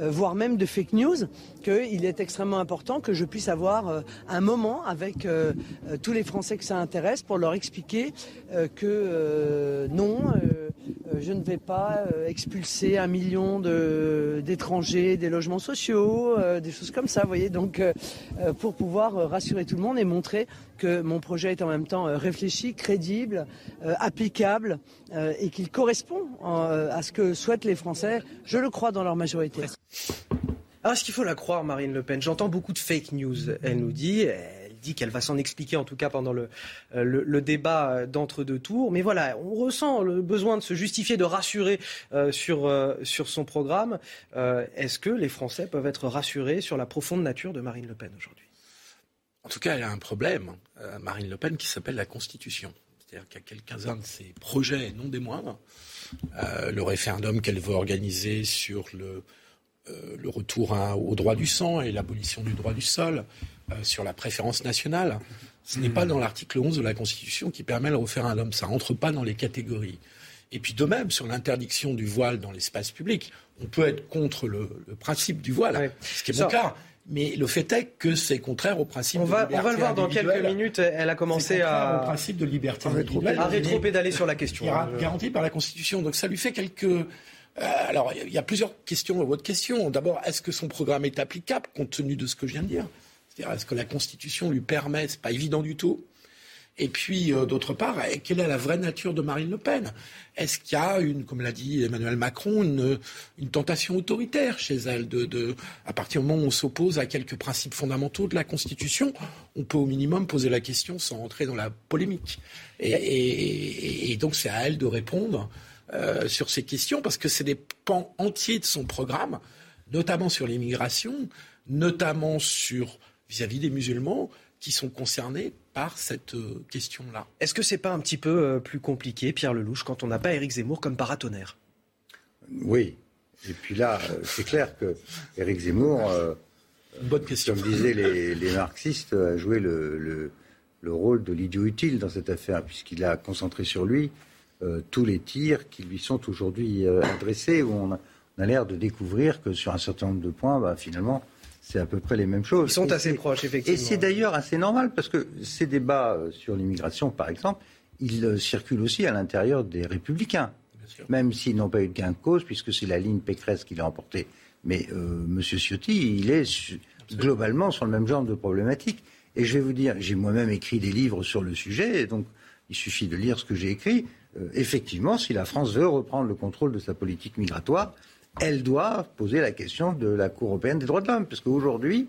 voire même de fake news, qu'il est extrêmement important que je puisse avoir euh, un moment avec euh, euh, tous les Français que ça intéresse pour leur expliquer que non, je ne vais pas expulser un million d'étrangers des logements sociaux, des choses comme ça, vous voyez. Donc, pour pouvoir rassurer tout le monde et montrer que mon projet est en même temps réfléchi, crédible, applicable et qu'il correspond à ce que souhaitent les Français, je le crois dans leur majorité. Alors, est-ce qu'il faut la croire, Marine Le Pen? J'entends beaucoup de fake news, elle nous dit. Elle dit qu'elle va s'en expliquer, en tout cas pendant le, euh, le, débat d'entre-deux tours. Mais voilà, on ressent le besoin de se justifier, de rassurer euh, sur, euh, sur son programme. est-ce que les Français peuvent être rassurés sur la profonde nature de Marine Le Pen aujourd'hui? En tout cas, elle a un problème, Marine Le Pen, qui s'appelle la Constitution. C'est-à-dire qu'il y a quelques-uns de ses projets, non des moindres, le référendum qu'elle veut organiser sur le euh, le retour au droit du sang et l'abolition du droit du sol, euh, sur la préférence nationale. Ce n'est pas dans l'article 11 de la Constitution qui permet le référendum. Ça rentre pas dans les catégories. Et puis de même, sur l'interdiction du voile dans l'espace public, on peut être contre le, principe du voile, ce qui est mon cas. Mais le fait est que c'est contraire au principe on va, de liberté On va le voir dans quelques minutes. Elle a commencé à. au principe de liberté à rétro-pédaler sur la question. Garanti par la Constitution. Donc ça lui fait quelques euh, alors, il y a plusieurs questions votre question. D'abord, est-ce que son programme est applicable compte tenu de ce que je viens de dire? C'est-à-dire, est-ce que la Constitution lui permet? C'est pas évident du tout. Et puis, euh, d'autre part, euh, quelle est la vraie nature de Marine Le Pen? Est-ce qu'il y a une, comme l'a dit Emmanuel Macron, une, tentation autoritaire chez elle de, à partir du moment où on s'oppose à quelques principes fondamentaux de la Constitution, on peut au minimum poser la question sans entrer dans la polémique. et donc, c'est à elle de répondre. Euh, sur ces questions parce que c'est des pans entiers de son programme, notamment sur l'immigration, notamment sur vis-à-vis des musulmans qui sont concernés par cette euh, question-là. Est-ce que c'est pas un petit peu euh, plus compliqué, Pierre Lelouch, quand on n'a pas Éric Zemmour comme paratonnerre? Oui. Et puis là, c'est clair que Éric Zemmour, Bonne question. comme disaient les, marxistes, a joué le, le rôle de l'idiot utile dans cette affaire, puisqu'il a concentré sur lui euh, tous les tirs qui lui sont aujourd'hui euh, adressés, où on a, l'air de découvrir que sur un certain nombre de points, bah, finalement, c'est à peu près les mêmes choses. Ils sont assez proches, effectivement. Et c'est d'ailleurs assez normal, parce que ces débats euh, sur l'immigration, par exemple, ils circulent aussi à l'intérieur des républicains, même s'ils n'ont pas eu de gain de cause, puisque c'est la ligne Pécresse qui l'a emporté. Mais euh, M. Ciotti, il est globalement sur le même genre de problématique. Et je vais vous dire, j'ai moi-même écrit des livres sur le sujet, donc il suffit de lire ce que j'ai écrit. Euh, effectivement, si la France veut reprendre le contrôle de sa politique migratoire, elle doit poser la question de la Cour européenne des droits de l'homme. Parce qu'aujourd'hui,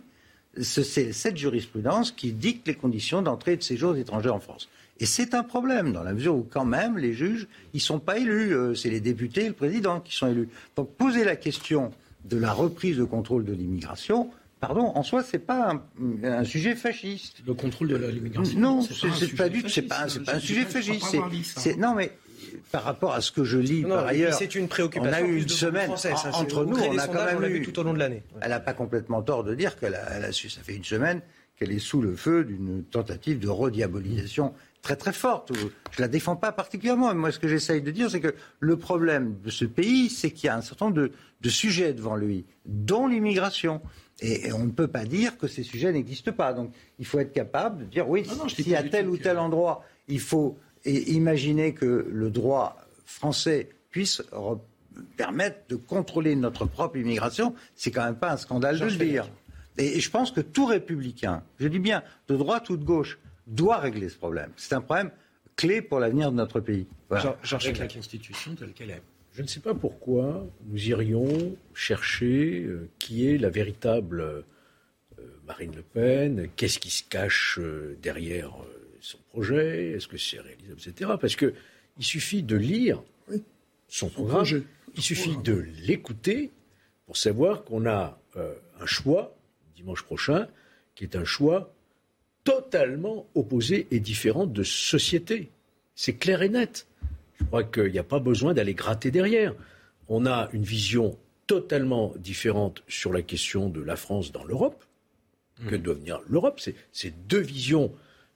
c'est cette jurisprudence qui dicte les conditions d'entrée et de séjour des étrangers en France. Et c'est un problème, dans la mesure où, quand même, les juges, ils ne sont pas élus. Euh, c'est les députés et le président qui sont élus. Donc, poser la question de la reprise de contrôle de l'immigration, Pardon, en soi, c'est pas un, sujet fasciste. Le contrôle de l'immigration. Non, c'est pas, du tout. C'est pas, un sujet fasciste. C'est non, mais par rapport à ce que je lis par ailleurs, c'est une préoccupation. On a eu une semaine entre nous, on a quand même eu tout au long de l'année. Elle n'a pas complètement tort de dire qu'elle a, su. Ça fait une semaine qu'elle est sous le feu d'une tentative de rediabolisation très très forte. Je la défends pas particulièrement. Moi, ce que j'essaye de dire, c'est que le problème de ce pays, c'est qu'il y a un certain nombre de, sujets devant lui, dont l'immigration. Et, on ne peut pas dire que ces sujets n'existent pas. Donc, il faut être capable de dire oui, s'il y a tel ou tel endroit, il faut imaginer que le droit français puisse permettre de contrôler notre propre immigration. C'est quand même pas un scandale de le dire. Et, je pense que tout républicain, je dis bien de droite ou de gauche, doit régler ce problème. C'est un problème clé pour l'avenir de notre pays. Voilà. Avec la Constitution telle qu'elle est. Je ne sais pas pourquoi nous irions chercher euh, qui est la véritable euh, Marine Le Pen, qu'est-ce qui se cache euh, derrière son projet, est-ce que c'est réalisable, etc. Parce qu'il suffit de lire son, programme, il suffit de l'écouter pour savoir qu'on a un choix dimanche prochain qui est un choix totalement opposé et différent de société. C'est clair et net. Je crois qu'il n'y a pas besoin d'aller gratter derrière. On a une vision totalement différente sur la question de la France dans l'Europe que doit venir l'Europe. C'est deux visions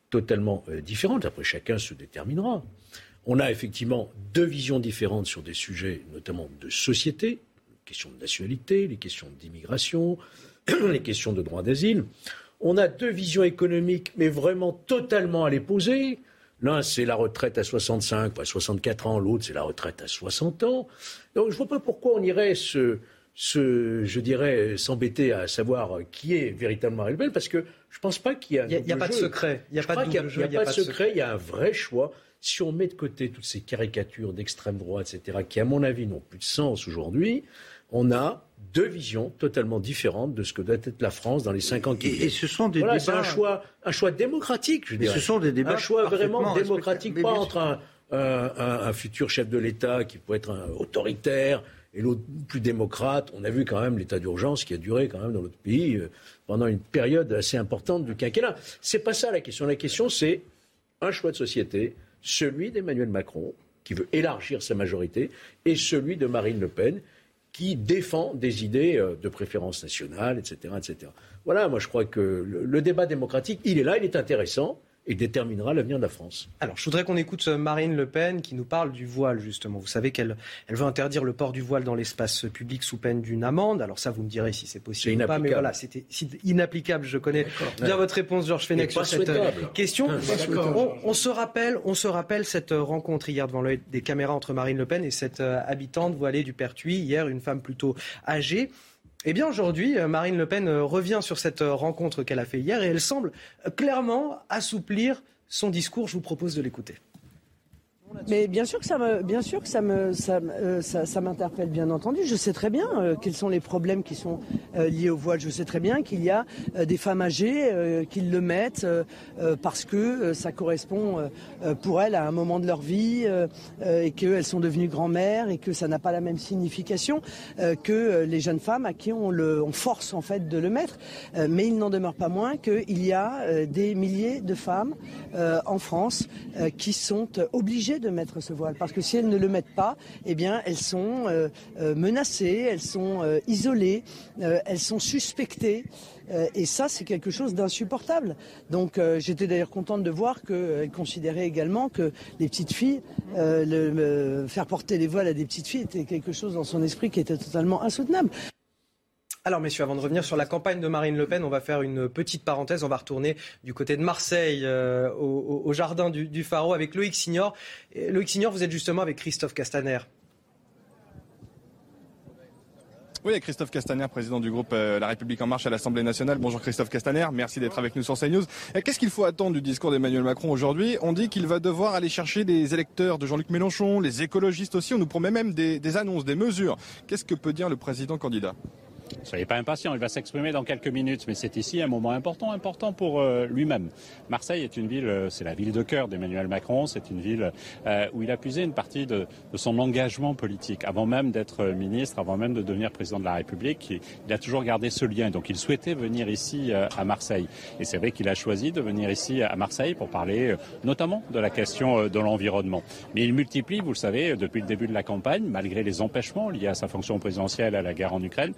totalement euh, différentes. Après, chacun se déterminera. On a effectivement deux visions différentes sur des sujets, notamment de société, les questions de nationalité, les questions d'immigration, [CLEARS THROAT] les questions de droit d'asile. On a deux visions économiques, mais vraiment totalement à les poser. L'un, c'est la retraite à 65 ou à 64 ans, l'autre, c'est la retraite à 60 ans. Donc, je ne vois pas pourquoi on irait se, je dirais, s'embêter à savoir qui est véritablement Marine Le Pen, parce que je ne pense pas qu'il y a. Il n'y a, pas de secret. Il n'y a, pas de, jeu, a, pas de secret. Il y a un vrai choix. Si on met de côté toutes ces caricatures d'extrême droite, etc., qui, à mon avis, n'ont plus de sens aujourd'hui, on a deux visions totalement différentes de ce que doit être la France dans les cinq ans qui viennent. Et ce sont des débats... C'est un choix, un choix démocratique, je dirais. ce sont des débats un choix vraiment démocratique, pas entre un, futur chef de l'État qui peut être un autoritaire et l'autre plus démocrate. On a vu quand même l'état d'urgence qui a duré quand même dans notre pays euh, pendant une période assez importante du quinquennat. C'est pas ça la question. La question, c'est un choix de société, celui d'Emmanuel Macron, qui veut élargir sa majorité, et celui de Marine Le Pen, qui défend des idées euh, de préférence nationale, etc., etc. Voilà, moi je crois que le, débat démocratique, il est là, il est intéressant et déterminera l'avenir de la France. Alors, je voudrais qu'on écoute euh, Marine Le Pen qui nous parle du voile, justement. Vous savez qu'elle elle veut interdire le port du voile dans l'espace public sous peine d'une amende. Alors ça, vous me direz si c'est possible ou pas, mais voilà, c'était inapplicable. Je connais bien votre réponse, Georges Fenech, sur cette euh, question. on, se rappelle, on se rappelle cette euh, rencontre hier devant l'œil des caméras entre Marine Le Pen et cette habitante voilée du Pertuis. Hier, une femme plutôt âgée. Eh bien aujourd'hui, euh, Marine Le Pen euh, revient sur cette euh, rencontre qu'elle a fait hier et elle semble clairement assouplir son discours. Je vous propose de l'écouter. Mais bien sûr que ça me, bien sûr que ça me, ça, euh, ça, m'interpelle bien entendu. Je sais très bien euh, quels sont les problèmes qui sont euh, liés au voile. Je sais très bien qu'il y a des femmes âgées qui le mettent parce que ça correspond pour elles à un moment de leur vie et qu'elles sont devenues grand-mères et que ça n'a pas la même signification que les jeunes femmes à qui on le, on force en fait de le mettre. mais il n'en demeure pas moins qu'il y a des milliers de femmes en France qui sont obligées de mettre ce voile. Parce que si elles ne le mettent pas, eh bien, elles sont euh, euh, menacées, elles sont euh, isolées, elles sont suspectées. et ça, c'est quelque chose d'insupportable. Donc, j'étais d'ailleurs contente de voir qu'elle considérait également que les petites filles, le, faire porter les voiles à des petites filles était quelque chose dans son esprit qui était totalement insoutenable. Alors messieurs, avant de revenir sur la campagne de Marine Le Pen, on va faire une petite parenthèse. On va retourner du côté de Marseille, euh, au, jardin du, du, Pharaon, avec Loïc Signor. Loïc Signor, vous êtes justement avec Christophe Castaner. Oui, Christophe Castaner, président du groupe euh, La République En Marche à l'Assemblée nationale. Bonjour Christophe Castaner, merci d'être avec nous sur CNews. Qu'est-ce qu'il faut attendre du discours d'Emmanuel Macron aujourd'hui? On dit qu'il va devoir aller chercher des électeurs de Jean-Luc Mélenchon, les écologistes aussi. On nous promet même des annonces, des mesures. Qu'est-ce que peut dire le président candidat? Soyez pas impatient, il va s'exprimer dans quelques minutes, mais c'est ici un moment important, important pour euh, lui-même. Marseille est une ville, euh, c'est la ville de cœur d'Emmanuel Macron, c'est une ville euh, où il a puisé une partie de, son engagement politique. Avant même d'être ministre, avant même de devenir président de la République, il, a toujours gardé ce lien. Donc il souhaitait venir ici à Marseille. Et c'est vrai qu'il a choisi de venir ici à Marseille pour parler notamment de la question de l'environnement. Mais il multiplie, vous le savez, depuis le début de la campagne, malgré les empêchements liés à sa fonction présidentielle, à la guerre en Ukraine,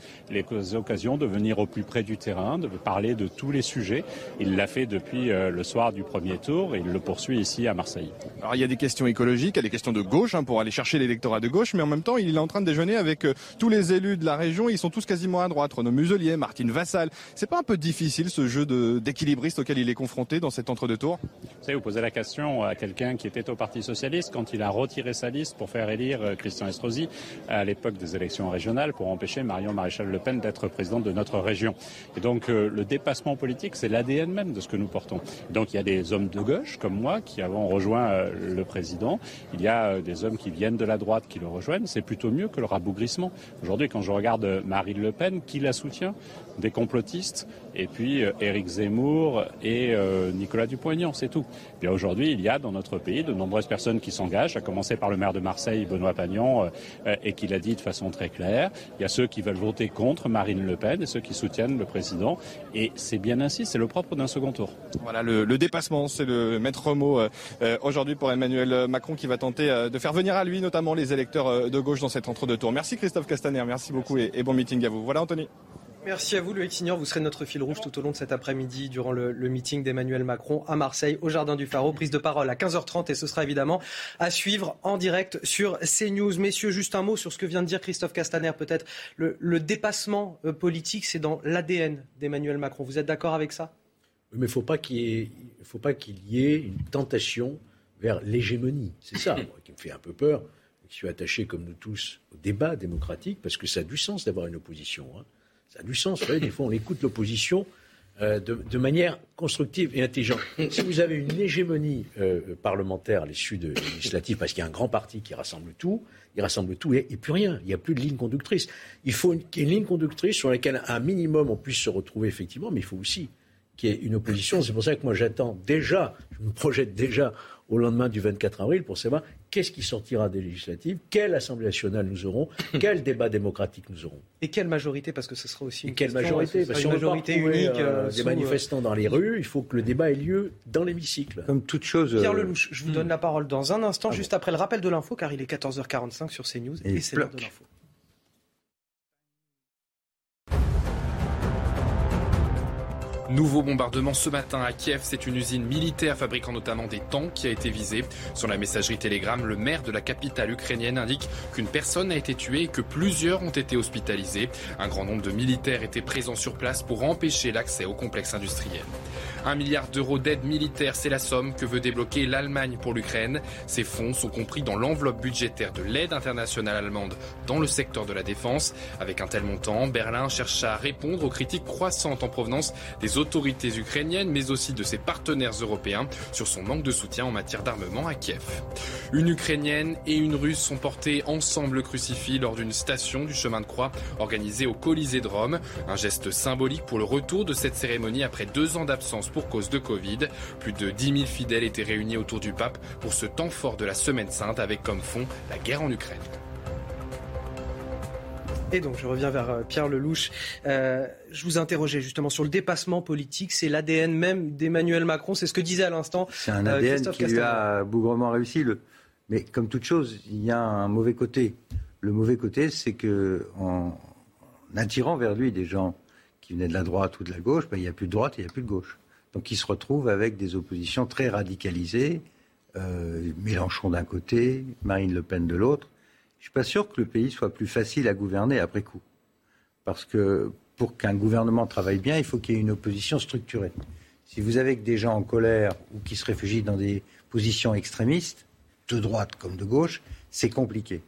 occasions de venir au plus près du terrain, de parler de tous les sujets. Il l'a fait depuis euh, le soir du premier tour et il le poursuit ici à Marseille. Alors il y a des questions écologiques, il y a des questions de gauche hein, pour aller chercher l'électorat de gauche, mais en même temps il est en train de déjeuner avec euh, tous les élus de la région. Ils sont tous quasiment à droite. Renaud Muselier, Martine Vassal. C'est pas un peu difficile ce jeu d'équilibriste auquel il est confronté dans cet entre-deux tours Vous savez, vous posez la question à quelqu'un qui était au Parti socialiste quand il a retiré sa liste pour faire élire euh, Christian Estrosi à l'époque des élections régionales pour empêcher Marion Maréchal Le D'être présidente de notre région. Et donc euh, le dépassement politique, c'est l'ADN même de ce que nous portons. Donc il y a des hommes de gauche comme moi qui avons rejoint euh, le président. Il y a des hommes qui viennent de la droite qui le rejoignent. C'est plutôt mieux que le rabougrissement. Aujourd'hui, quand je regarde Marine Le Pen, qui la soutient? Des complotistes et puis Éric Zemmour et Nicolas Dupont-Aignan, c'est tout. Bien aujourd'hui, il y a dans notre pays de nombreuses personnes qui s'engagent, à commencer par le maire de Marseille, Benoît Pagnon, et qui l'a dit de façon très claire. Il y a ceux qui veulent voter contre Marine Le Pen et ceux qui soutiennent le président. Et c'est bien ainsi, c'est le propre d'un second tour. Voilà, le, dépassement, c'est le maître mot euh, euh, aujourd'hui pour Emmanuel Macron qui va tenter euh, de faire venir à lui notamment les électeurs de gauche dans cet entre-deux tours. Merci Christophe Castaner, merci beaucoup et, et bon meeting à vous. Voilà Anthony. Merci à vous, Loïc Signor. Vous serez notre fil rouge tout au long de cet après-midi durant le, meeting d'Emmanuel Macron à Marseille, au Jardin du Pharaon. Prise de parole à 15h30 et ce sera évidemment à suivre en direct sur CNews. Messieurs, juste un mot sur ce que vient de dire Christophe Castaner. Peut-être le, dépassement euh, politique, c'est dans l'ADN d'Emmanuel Macron. Vous êtes d'accord avec ça? Mais il ne faut pas qu'il y, ait une tentation vers l'hégémonie. C'est ça qui me fait un peu peur. Je suis attaché, comme nous tous, au débat démocratique parce que ça a du sens d'avoir une opposition. Hein. Ça a du sens. Vous des fois, on écoute l'opposition euh, de, manière constructive et intelligente. Si vous avez une hégémonie euh, parlementaire à l'issue de législative, parce qu'il y a un grand parti qui rassemble tout, il rassemble tout et, plus rien. Il n'y a plus de ligne conductrice. Il faut une, une ligne conductrice sur laquelle, un minimum, on puisse se retrouver effectivement, mais il faut aussi qu'il y ait une opposition. C'est pour ça que moi, j'attends déjà, je me projette déjà au lendemain du 24 avril pour savoir qu'est-ce qui sortira des législatives, quelle Assemblée nationale nous aurons, [COUGHS] quel débat démocratique nous aurons? Et quelle majorité? Parce que ce sera aussi une quelle majorité? Parce une majorité unique. Euh, des euh, manifestants dans les rues, il faut que le débat ait lieu dans l'hémicycle. Comme toute chose. Pierre euh, Lelouch, je vous donne la parole dans un instant, ah juste après le rappel de l'info, car il est 14h45 sur CNews et, et c'est l'heure de l'info. Nouveau bombardement ce matin à Kiev. C'est une usine militaire fabriquant notamment des tanks qui a été visée. Sur la messagerie Telegram, le maire de la capitale ukrainienne indique qu'une personne a été tuée et que plusieurs ont été hospitalisés. Un grand nombre de militaires étaient présents sur place pour empêcher l'accès au complexe industriel. Un milliard d'euros d'aide militaire, c'est la somme que veut débloquer l'Allemagne pour l'Ukraine. Ces fonds sont compris dans l'enveloppe budgétaire de l'aide internationale allemande dans le secteur de la défense. Avec un tel montant, Berlin cherche à répondre aux critiques croissantes en provenance des autorités ukrainiennes, mais aussi de ses partenaires européens sur son manque de soutien en matière d'armement à Kiev. Une Ukrainienne et une Russe sont portées ensemble crucifix lors d'une station du chemin de croix organisée au Colisée de Rome. Un geste symbolique pour le retour de cette cérémonie après deux ans d'absence pour cause de Covid. Plus de 10 000 fidèles étaient réunis autour du pape pour ce temps fort de la Semaine Sainte avec comme fond la guerre en Ukraine. Et donc, je reviens vers euh, Pierre Lelouch. Euh, je vous interrogeais justement sur le dépassement politique. C'est l'ADN même d'Emmanuel Macron. C'est ce que disait à l'instant. C'est un ADN euh, qui lui a bougrement réussi. Mais comme toute chose, il y a un mauvais côté. Le mauvais côté, c'est que en attirant vers lui des gens qui venaient de la droite ou de la gauche, ben, il n'y a plus de droite et il n'y a plus de gauche. Donc il se retrouve avec des oppositions très radicalisées, euh, Mélenchon d'un côté, Marine Le Pen de l'autre. Je ne suis pas sûr que le pays soit plus facile à gouverner après coup. Parce que pour qu'un gouvernement travaille bien, il faut qu'il y ait une opposition structurée. Si vous avez des gens en colère ou qui se réfugient dans des positions extrémistes, de droite comme de gauche, c'est compliqué.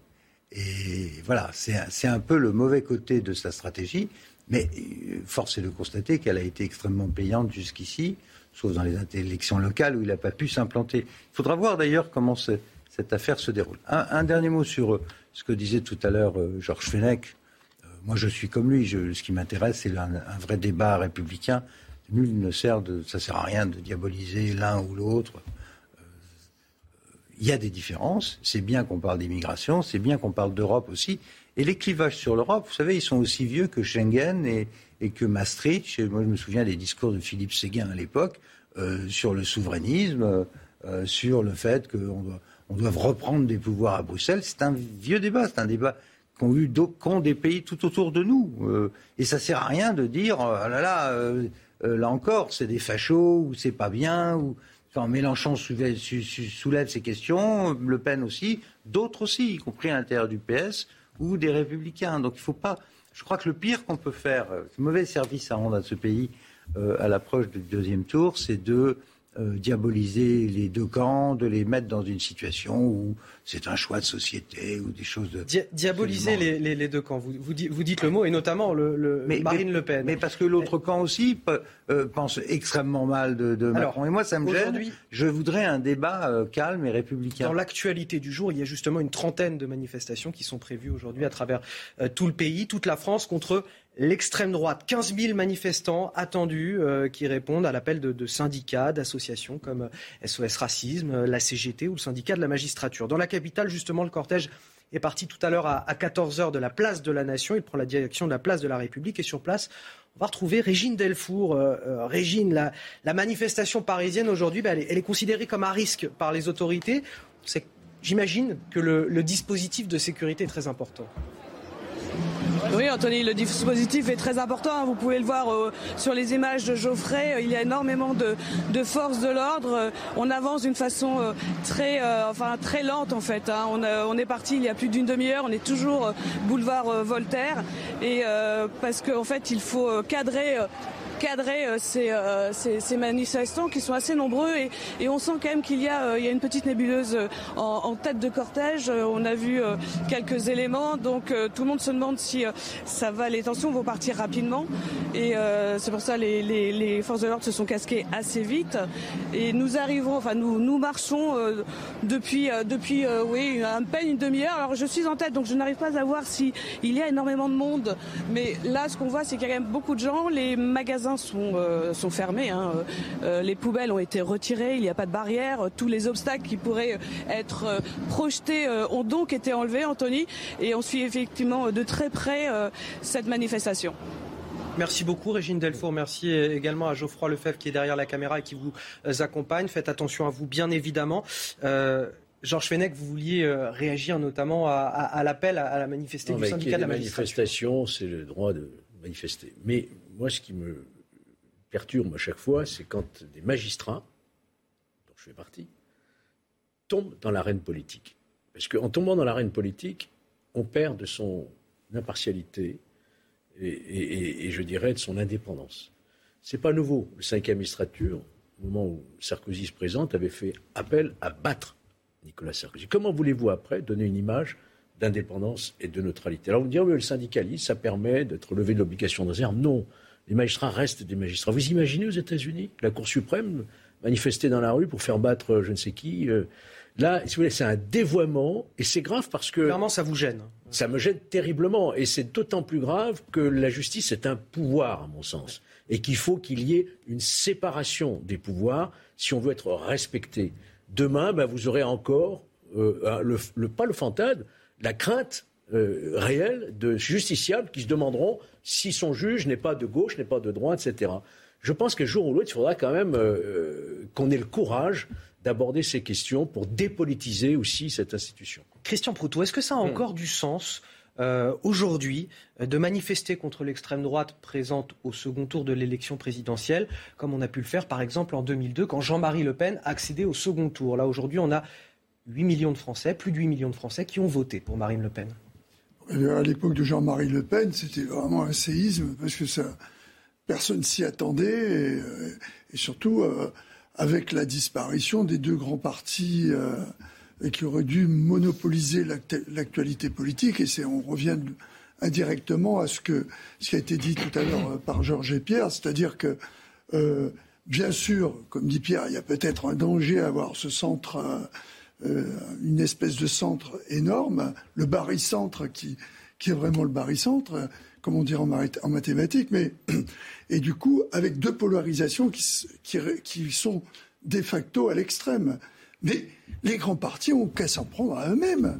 Et voilà, c'est un peu le mauvais côté de sa stratégie. Mais euh, force est de constater qu'elle a été extrêmement payante jusqu'ici, sauf dans les élections locales où il n'a pas pu s'implanter. Il faudra voir d'ailleurs comment cette affaire se déroule. Un, dernier mot sur euh, ce que disait tout à l'heure euh, Georges Fenech. moi, je suis comme lui. ce qui m'intéresse, c'est un, vrai débat républicain. Nul ne sert de, ça sert à rien de diaboliser l'un ou l'autre. Il y a des différences. C'est bien qu'on parle d'immigration. C'est bien qu'on parle d'Europe aussi. Et les clivages sur l'Europe, vous savez, ils sont aussi vieux que Schengen et, que Maastricht. Moi, je me souviens des discours de Philippe Séguin à l'époque euh, sur le souverainisme, euh, sur le fait qu'on doit, on doit reprendre des pouvoirs à Bruxelles. C'est un vieux débat, c'est un débat qu'ont eu qu'ont des pays tout autour de nous. Euh, et ça sert à rien de dire, oh là là, euh, euh, là encore, c'est des fachos, ou c'est pas bien, ou quand Mélenchon soulève, ces questions, Le Pen aussi, d'autres aussi, y compris à l'intérieur du PS ou des Républicains. Donc il faut pas. Je crois que le pire qu'on peut faire, le mauvais service à rendre à ce pays à l'approche du deuxième tour, c'est de euh, diaboliser les deux camps, de les mettre dans une situation où c'est un choix de société ou des choses de... diaboliser les, deux camps, vous, vous, dites, le mot, et notamment le, Marine Le Pen. Mais parce que l'autre camp aussi euh, pense extrêmement mal de, Macron. et moi, ça me gêne. Je voudrais un débat euh, calme et républicain. Dans l'actualité du jour, il y a justement une trentaine de manifestations qui sont prévues aujourd'hui à travers tout le pays, toute la France, contre l'extrême droite. 15 000 manifestants attendus euh, qui répondent à l'appel de, syndicats, d'associations comme SOS euh, Racisme, euh, la CGT ou le syndicat de la magistrature. Dans la capitale, justement, le cortège est parti tout à l'heure à, 14h de la place de la Nation. Il prend la direction de la place de la République et sur place, on va retrouver Régine Delfour. Régine, la, manifestation parisienne aujourd'hui, ben, elle, est considérée comme à risque par les autorités. J'imagine que le dispositif de sécurité est très important. Oui, Anthony, le dispositif est très important. Hein. Vous pouvez le voir euh, sur les images de Geoffrey. Il y a énormément de, forces de l'ordre. On avance d'une façon euh, très, euh, enfin, très lente en fait. Hein. On, est parti il y a plus d'une demi-heure. On est toujours boulevard Voltaire. Et parce qu'en fait, il faut cadrer cadrer euh, euh, ces, manifestants qui sont assez nombreux et, on sent quand même qu'il y, a, euh, une petite nébuleuse en, tête de cortège. On a vu quelques éléments, donc tout le monde se demande si ça va, les tensions vont partir rapidement. Et c'est pour ça les, les, forces de l'ordre se sont casquées assez vite. Et nous arrivons, enfin nous, nous marchons depuis, depuis oui, à peine une demi-heure. Alors je suis en tête, donc je n'arrive pas à voir s'il y a énormément de monde, mais là ce qu'on voit c'est qu'il y a quand même beaucoup de gens, les magasins sont, euh, sont fermés. Hein. Euh, les poubelles ont été retirées, il n'y a pas de barrière. Tous les obstacles qui pourraient être euh, projetés ont donc été enlevés, Anthony. Et on suit effectivement de très près cette manifestation. Merci beaucoup Régine Delfour. Merci également à Geoffroy Lefebvre qui est derrière la caméra et qui vous accompagne. Faites attention à vous, bien évidemment. Georges Fenech, vous vouliez réagir notamment à, l'appel à, la manifestation du syndicat de la manifestation. c'est le droit de manifester. Mais moi, ce qui me perturbe à chaque fois, c'est quand des magistrats, dont je fais partie, tombent dans l'arène politique. Parce qu'en tombant dans l'arène politique, on perd de son impartialité et, je dirais de son indépendance. Ce n'est pas nouveau. Le cinquième magistrature, au moment où Sarkozy se présente, avait fait appel à battre Nicolas Sarkozy. Comment voulez-vous après donner une image d'indépendance et de neutralité? Alors vous me direz, le syndicalisme, ça permet d'être levé de l'obligation de réserve? Non les magistrats restent des magistrats. Vous imaginez aux États-Unis la Cour suprême manifester dans la rue pour faire battre euh, je ne sais qui euh, Là, si vous voulez, c'est un dévoiement et c'est grave parce que. Clairement, ça vous gêne. Ça me gêne terriblement et c'est d'autant plus grave que la justice est un pouvoir, à mon sens, et qu'il faut qu'il y ait une séparation des pouvoirs si on veut être respecté. Demain, ben, vous aurez encore, euh, le, pas le fantasme, la crainte réelle de justiciables qui se demanderont si son juge n'est pas de gauche, n'est pas de droite, etc. Je pense qu'un jour ou l'autre, il faudra quand même euh, euh, qu'on ait le courage d'aborder ces questions pour dépolitiser aussi cette institution. Christian Proutot, est-ce que ça a hmm. encore du sens euh, aujourd'hui de manifester contre l'extrême droite présente au second tour de l'élection présidentielle, comme on a pu le faire par exemple en 2002 quand Jean-Marie Le Pen a accédé au second tour? Là aujourd'hui, on a 8 millions de Français, plus de 8 millions de Français qui ont voté pour Marine Le Pen. À l'époque de Jean-Marie Le Pen, c'était vraiment un séisme parce que ça, personne s'y attendait et, euh, surtout euh, avec la disparition des deux grands partis euh, qui auraient dû monopoliser l'actualité politique. Et on revient indirectement à ce, que, ce qui a été dit tout à l'heure par Georges et Pierre, c'est-à-dire que, bien sûr, comme dit Pierre, il y a peut-être un danger à avoir ce centre euh, une espèce de centre énorme, le barycentre qui, est vraiment le barycentre, comme on dirait en, mathématiques, mais [CLEARS THROAT] et du coup avec deux polarisations qui, sont de facto à l'extrême. Mais les grands partis ont qu'à s'en prendre à eux-mêmes.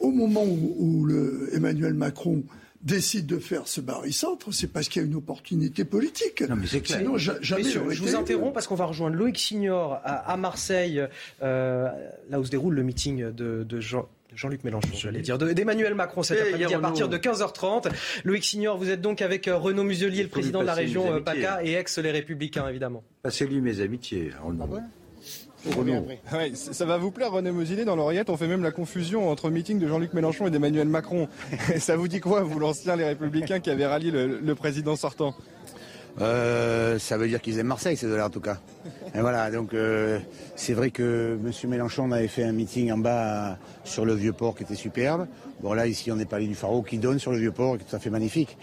au moment où, Emmanuel Macron décide de faire ce barycentre, c'est parce qu'il y a une opportunité politique. Non, mais c'est clair. Sinon, jamais je vous interromps parce qu'on va rejoindre Loïc Signor à, Marseille, euh, là où se déroule le meeting de, Jean, Jean-Luc Mélenchon, j'allais dire, d'Emmanuel Macron cet après-midi à partir de 15h30. Loïc Signor, vous êtes donc avec Renaud Muselier, le président de la région PACA et ex Les Républicains, évidemment. Passez-lui mes amitiés, Renaud. Ah ça va vous plaire, René Muselier Dans l'oreillette, on fait même la confusion entre le meeting de Jean-Luc Mélenchon et d'Emmanuel Macron. [LAUGHS] ça vous dit quoi, vous, l'ancien Les Républicains qui avait rallié le président sortant? Euh, ça veut dire qu'ils aiment Marseille, ces deux-là, en tout cas. Et voilà, donc euh, c'est vrai que M. Mélenchon avait fait un meeting en bas sur le Vieux-Port qui était superbe. Bon, là, ici, on est parlé du Faro qui donne sur le Vieux-Port, qui est tout à fait magnifique.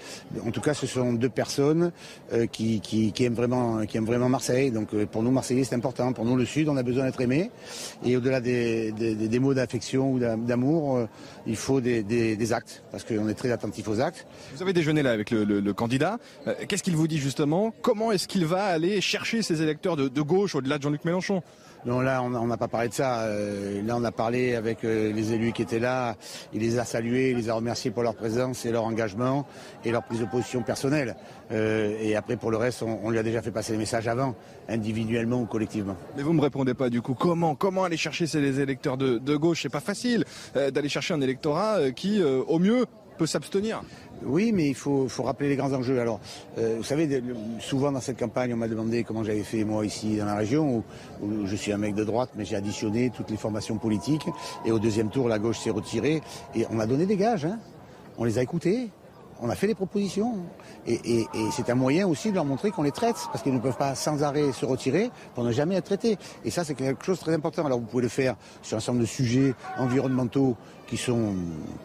En tout cas, ce sont deux personnes euh, qui, aiment vraiment, qui aiment vraiment Marseille. Donc, pour nous, Marseillais, c'est important. Pour nous, le Sud, on a besoin d'être aimé. Et au-delà des, des, mots d'affection ou d'amour, il faut des, actes, parce qu'on est très attentif aux actes. Vous avez déjeuné là avec le, le candidat. Qu'est-ce qu'il vous dit justement? Comment est-ce qu'il va aller chercher ses électeurs de, gauche au-delà de Jean-Luc Mélenchon? Non, là, on n'a pas parlé de ça. Euh, là, on a parlé avec euh, les élus qui étaient là. Il les a salués, il les a remerciés pour leur présence et leur engagement et leur prise de position personnelle. Euh, et après, pour le reste, on, lui a déjà fait passer les messages avant, individuellement ou collectivement. Mais vous me répondez pas du coup. Comment Comment aller chercher ces électeurs de, de gauche? C'est pas facile d'aller chercher un électorat qui, au mieux, peut s'abstenir. Oui, mais il faut, rappeler les grands enjeux. Alors, euh, vous savez, souvent dans cette campagne, on m'a demandé comment j'avais fait moi ici dans la région, où, je suis un mec de droite, mais j'ai additionné toutes les formations politiques. Et au deuxième tour, la gauche s'est retirée. Et on a donné des gages. Hein. On les a écoutés. On a fait des propositions. Et, c'est un moyen aussi de leur montrer qu'on les traite, parce qu'ils ne peuvent pas sans arrêt se retirer pour ne jamais être traités. Et ça, c'est quelque chose de très important. Alors vous pouvez le faire sur un certain nombre de sujets environnementaux qui sont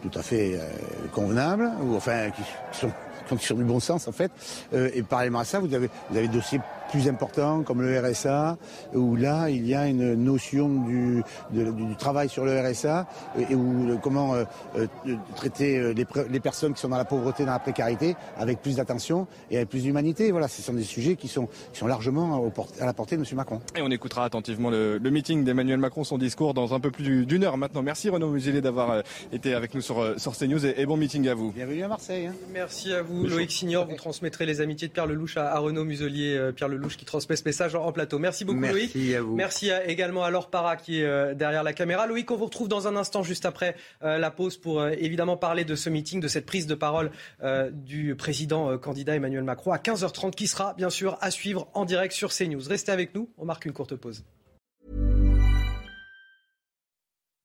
tout à fait euh, convenables, ou enfin qui sont, sont du bon sens en fait. Euh, et parallèlement à ça, vous avez, vous avez des dossiers plus importants comme le RSA, où là il y a une notion du, du travail sur le RSA et où comment euh, euh, traiter les, les, personnes qui sont dans la pauvreté, dans la précarité, avec plus d'attention et avec plus d'humanité. Voilà, ce sont des sujets qui sont, qui sont largement à la portée de M. Macron. Et on écoutera attentivement le, le meeting d'Emmanuel Macron, son discours dans un peu plus d'une heure maintenant. Merci Renaud Muselier d'avoir euh, été avec nous sur, euh, sur CNews et, bon meeting à vous. Bienvenue à Marseille. Hein. Merci à vous, Loïc Signor. Vous transmettrez les amitiés de Pierre Lelouch à, Renaud Muselier. Euh, Pierre Lelouch qui transmet ce message en, plateau. Merci beaucoup, Loïc. Merci à vous. Merci également à Laure Para qui est derrière la caméra. Loïc, on vous retrouve dans un instant, juste après la pause, pour évidemment parler de ce meeting, de cette prise de parole du président candidat Emmanuel Macron à 15h30, qui sera bien sûr à suivre en direct sur CNews. Restez avec nous, on marque une courte pause.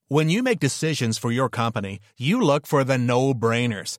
When you make decisions for your company, you look for the no-brainers.